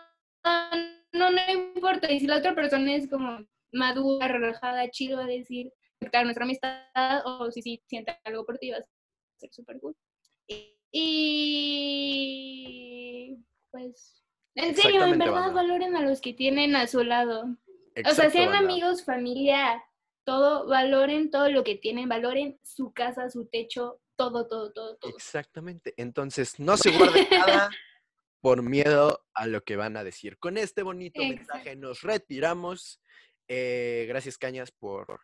no, no importa. Y si la otra persona es como madura, relajada, chido, va a decir, afectar nuestra amistad, o si sí siente algo por ti, va a ser súper cool. Y pues, en serio, en verdad banda. valoren a los que tienen a su lado. O sea, sean banda. amigos, familia, todo, valoren todo lo que tienen, valoren su casa, su techo, todo, todo, todo, todo. Exactamente. Entonces, no se guarden nada por miedo a lo que van a decir. Con este bonito mensaje nos retiramos. Eh, gracias, Cañas, por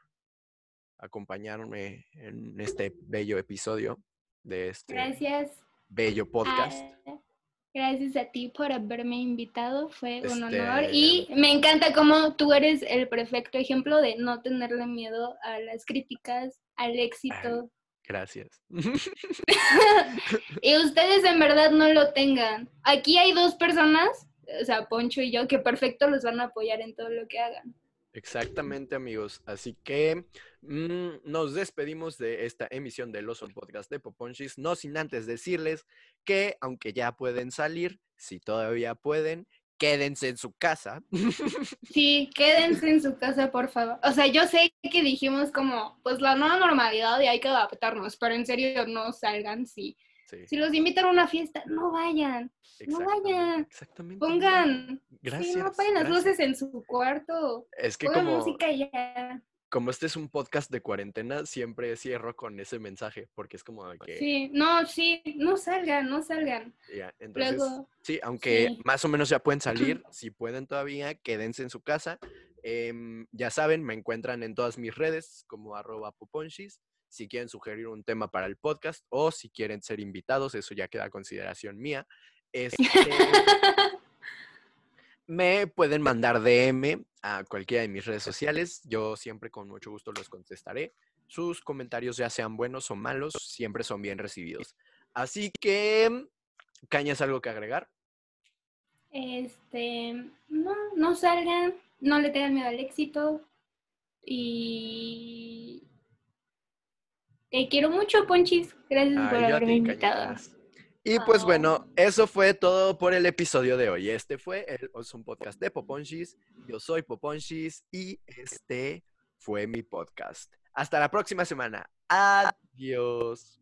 acompañarme en este bello episodio de este Gracias. bello podcast. a- gracias a ti por haberme invitado, fue un honor. Este- Y me encanta cómo tú eres el perfecto ejemplo de no tenerle miedo a las críticas, al éxito. Gracias. Y ustedes en verdad no lo tengan. Aquí hay dos personas, o sea, Poncho y yo, que perfecto los van a apoyar en todo lo que hagan. Exactamente, amigos. Así que nos despedimos de esta emisión del Oso Podcast de Poponchis, no sin antes decirles que, aunque ya pueden salir, si todavía pueden, quédense en su casa. Sí, quédense en su casa, por favor. O sea, yo sé que dijimos como, pues la nueva normalidad y hay que adaptarnos, pero en serio no salgan. Si, Sí, si los invitan a una fiesta, no vayan. no vayan. Exactamente. Pongan, Gracias. sí, no apaguen las luces en su cuarto. Es que Pongan como, música y ya. Como este es un podcast de cuarentena, siempre cierro con ese mensaje, porque es como de que... Sí, no, sí, no salgan, no salgan. entonces, Luego, sí, aunque sí. más o menos ya pueden salir, si pueden todavía, quédense en su casa. Em, ya saben, me encuentran en todas mis redes como arroba poponchis. Si quieren sugerir un tema para el podcast o si quieren ser invitados, eso ya queda a consideración mía. Este, me pueden mandar DM a cualquiera de mis redes sociales. Yo siempre con mucho gusto los contestaré. Sus comentarios, ya sean buenos o malos, siempre son bien recibidos. Así que, ¿cañas algo que agregar? Este, no, no salgan, no le tengan miedo al éxito. Y te quiero mucho, Ponchis. Gracias por Ay, haberme invitado. cañitas. Y pues bueno, eso fue todo por el episodio de hoy. Este fue el Awesome Podcast de Poponchis. Yo soy Poponchis y este fue mi podcast. Hasta la próxima semana. Adiós.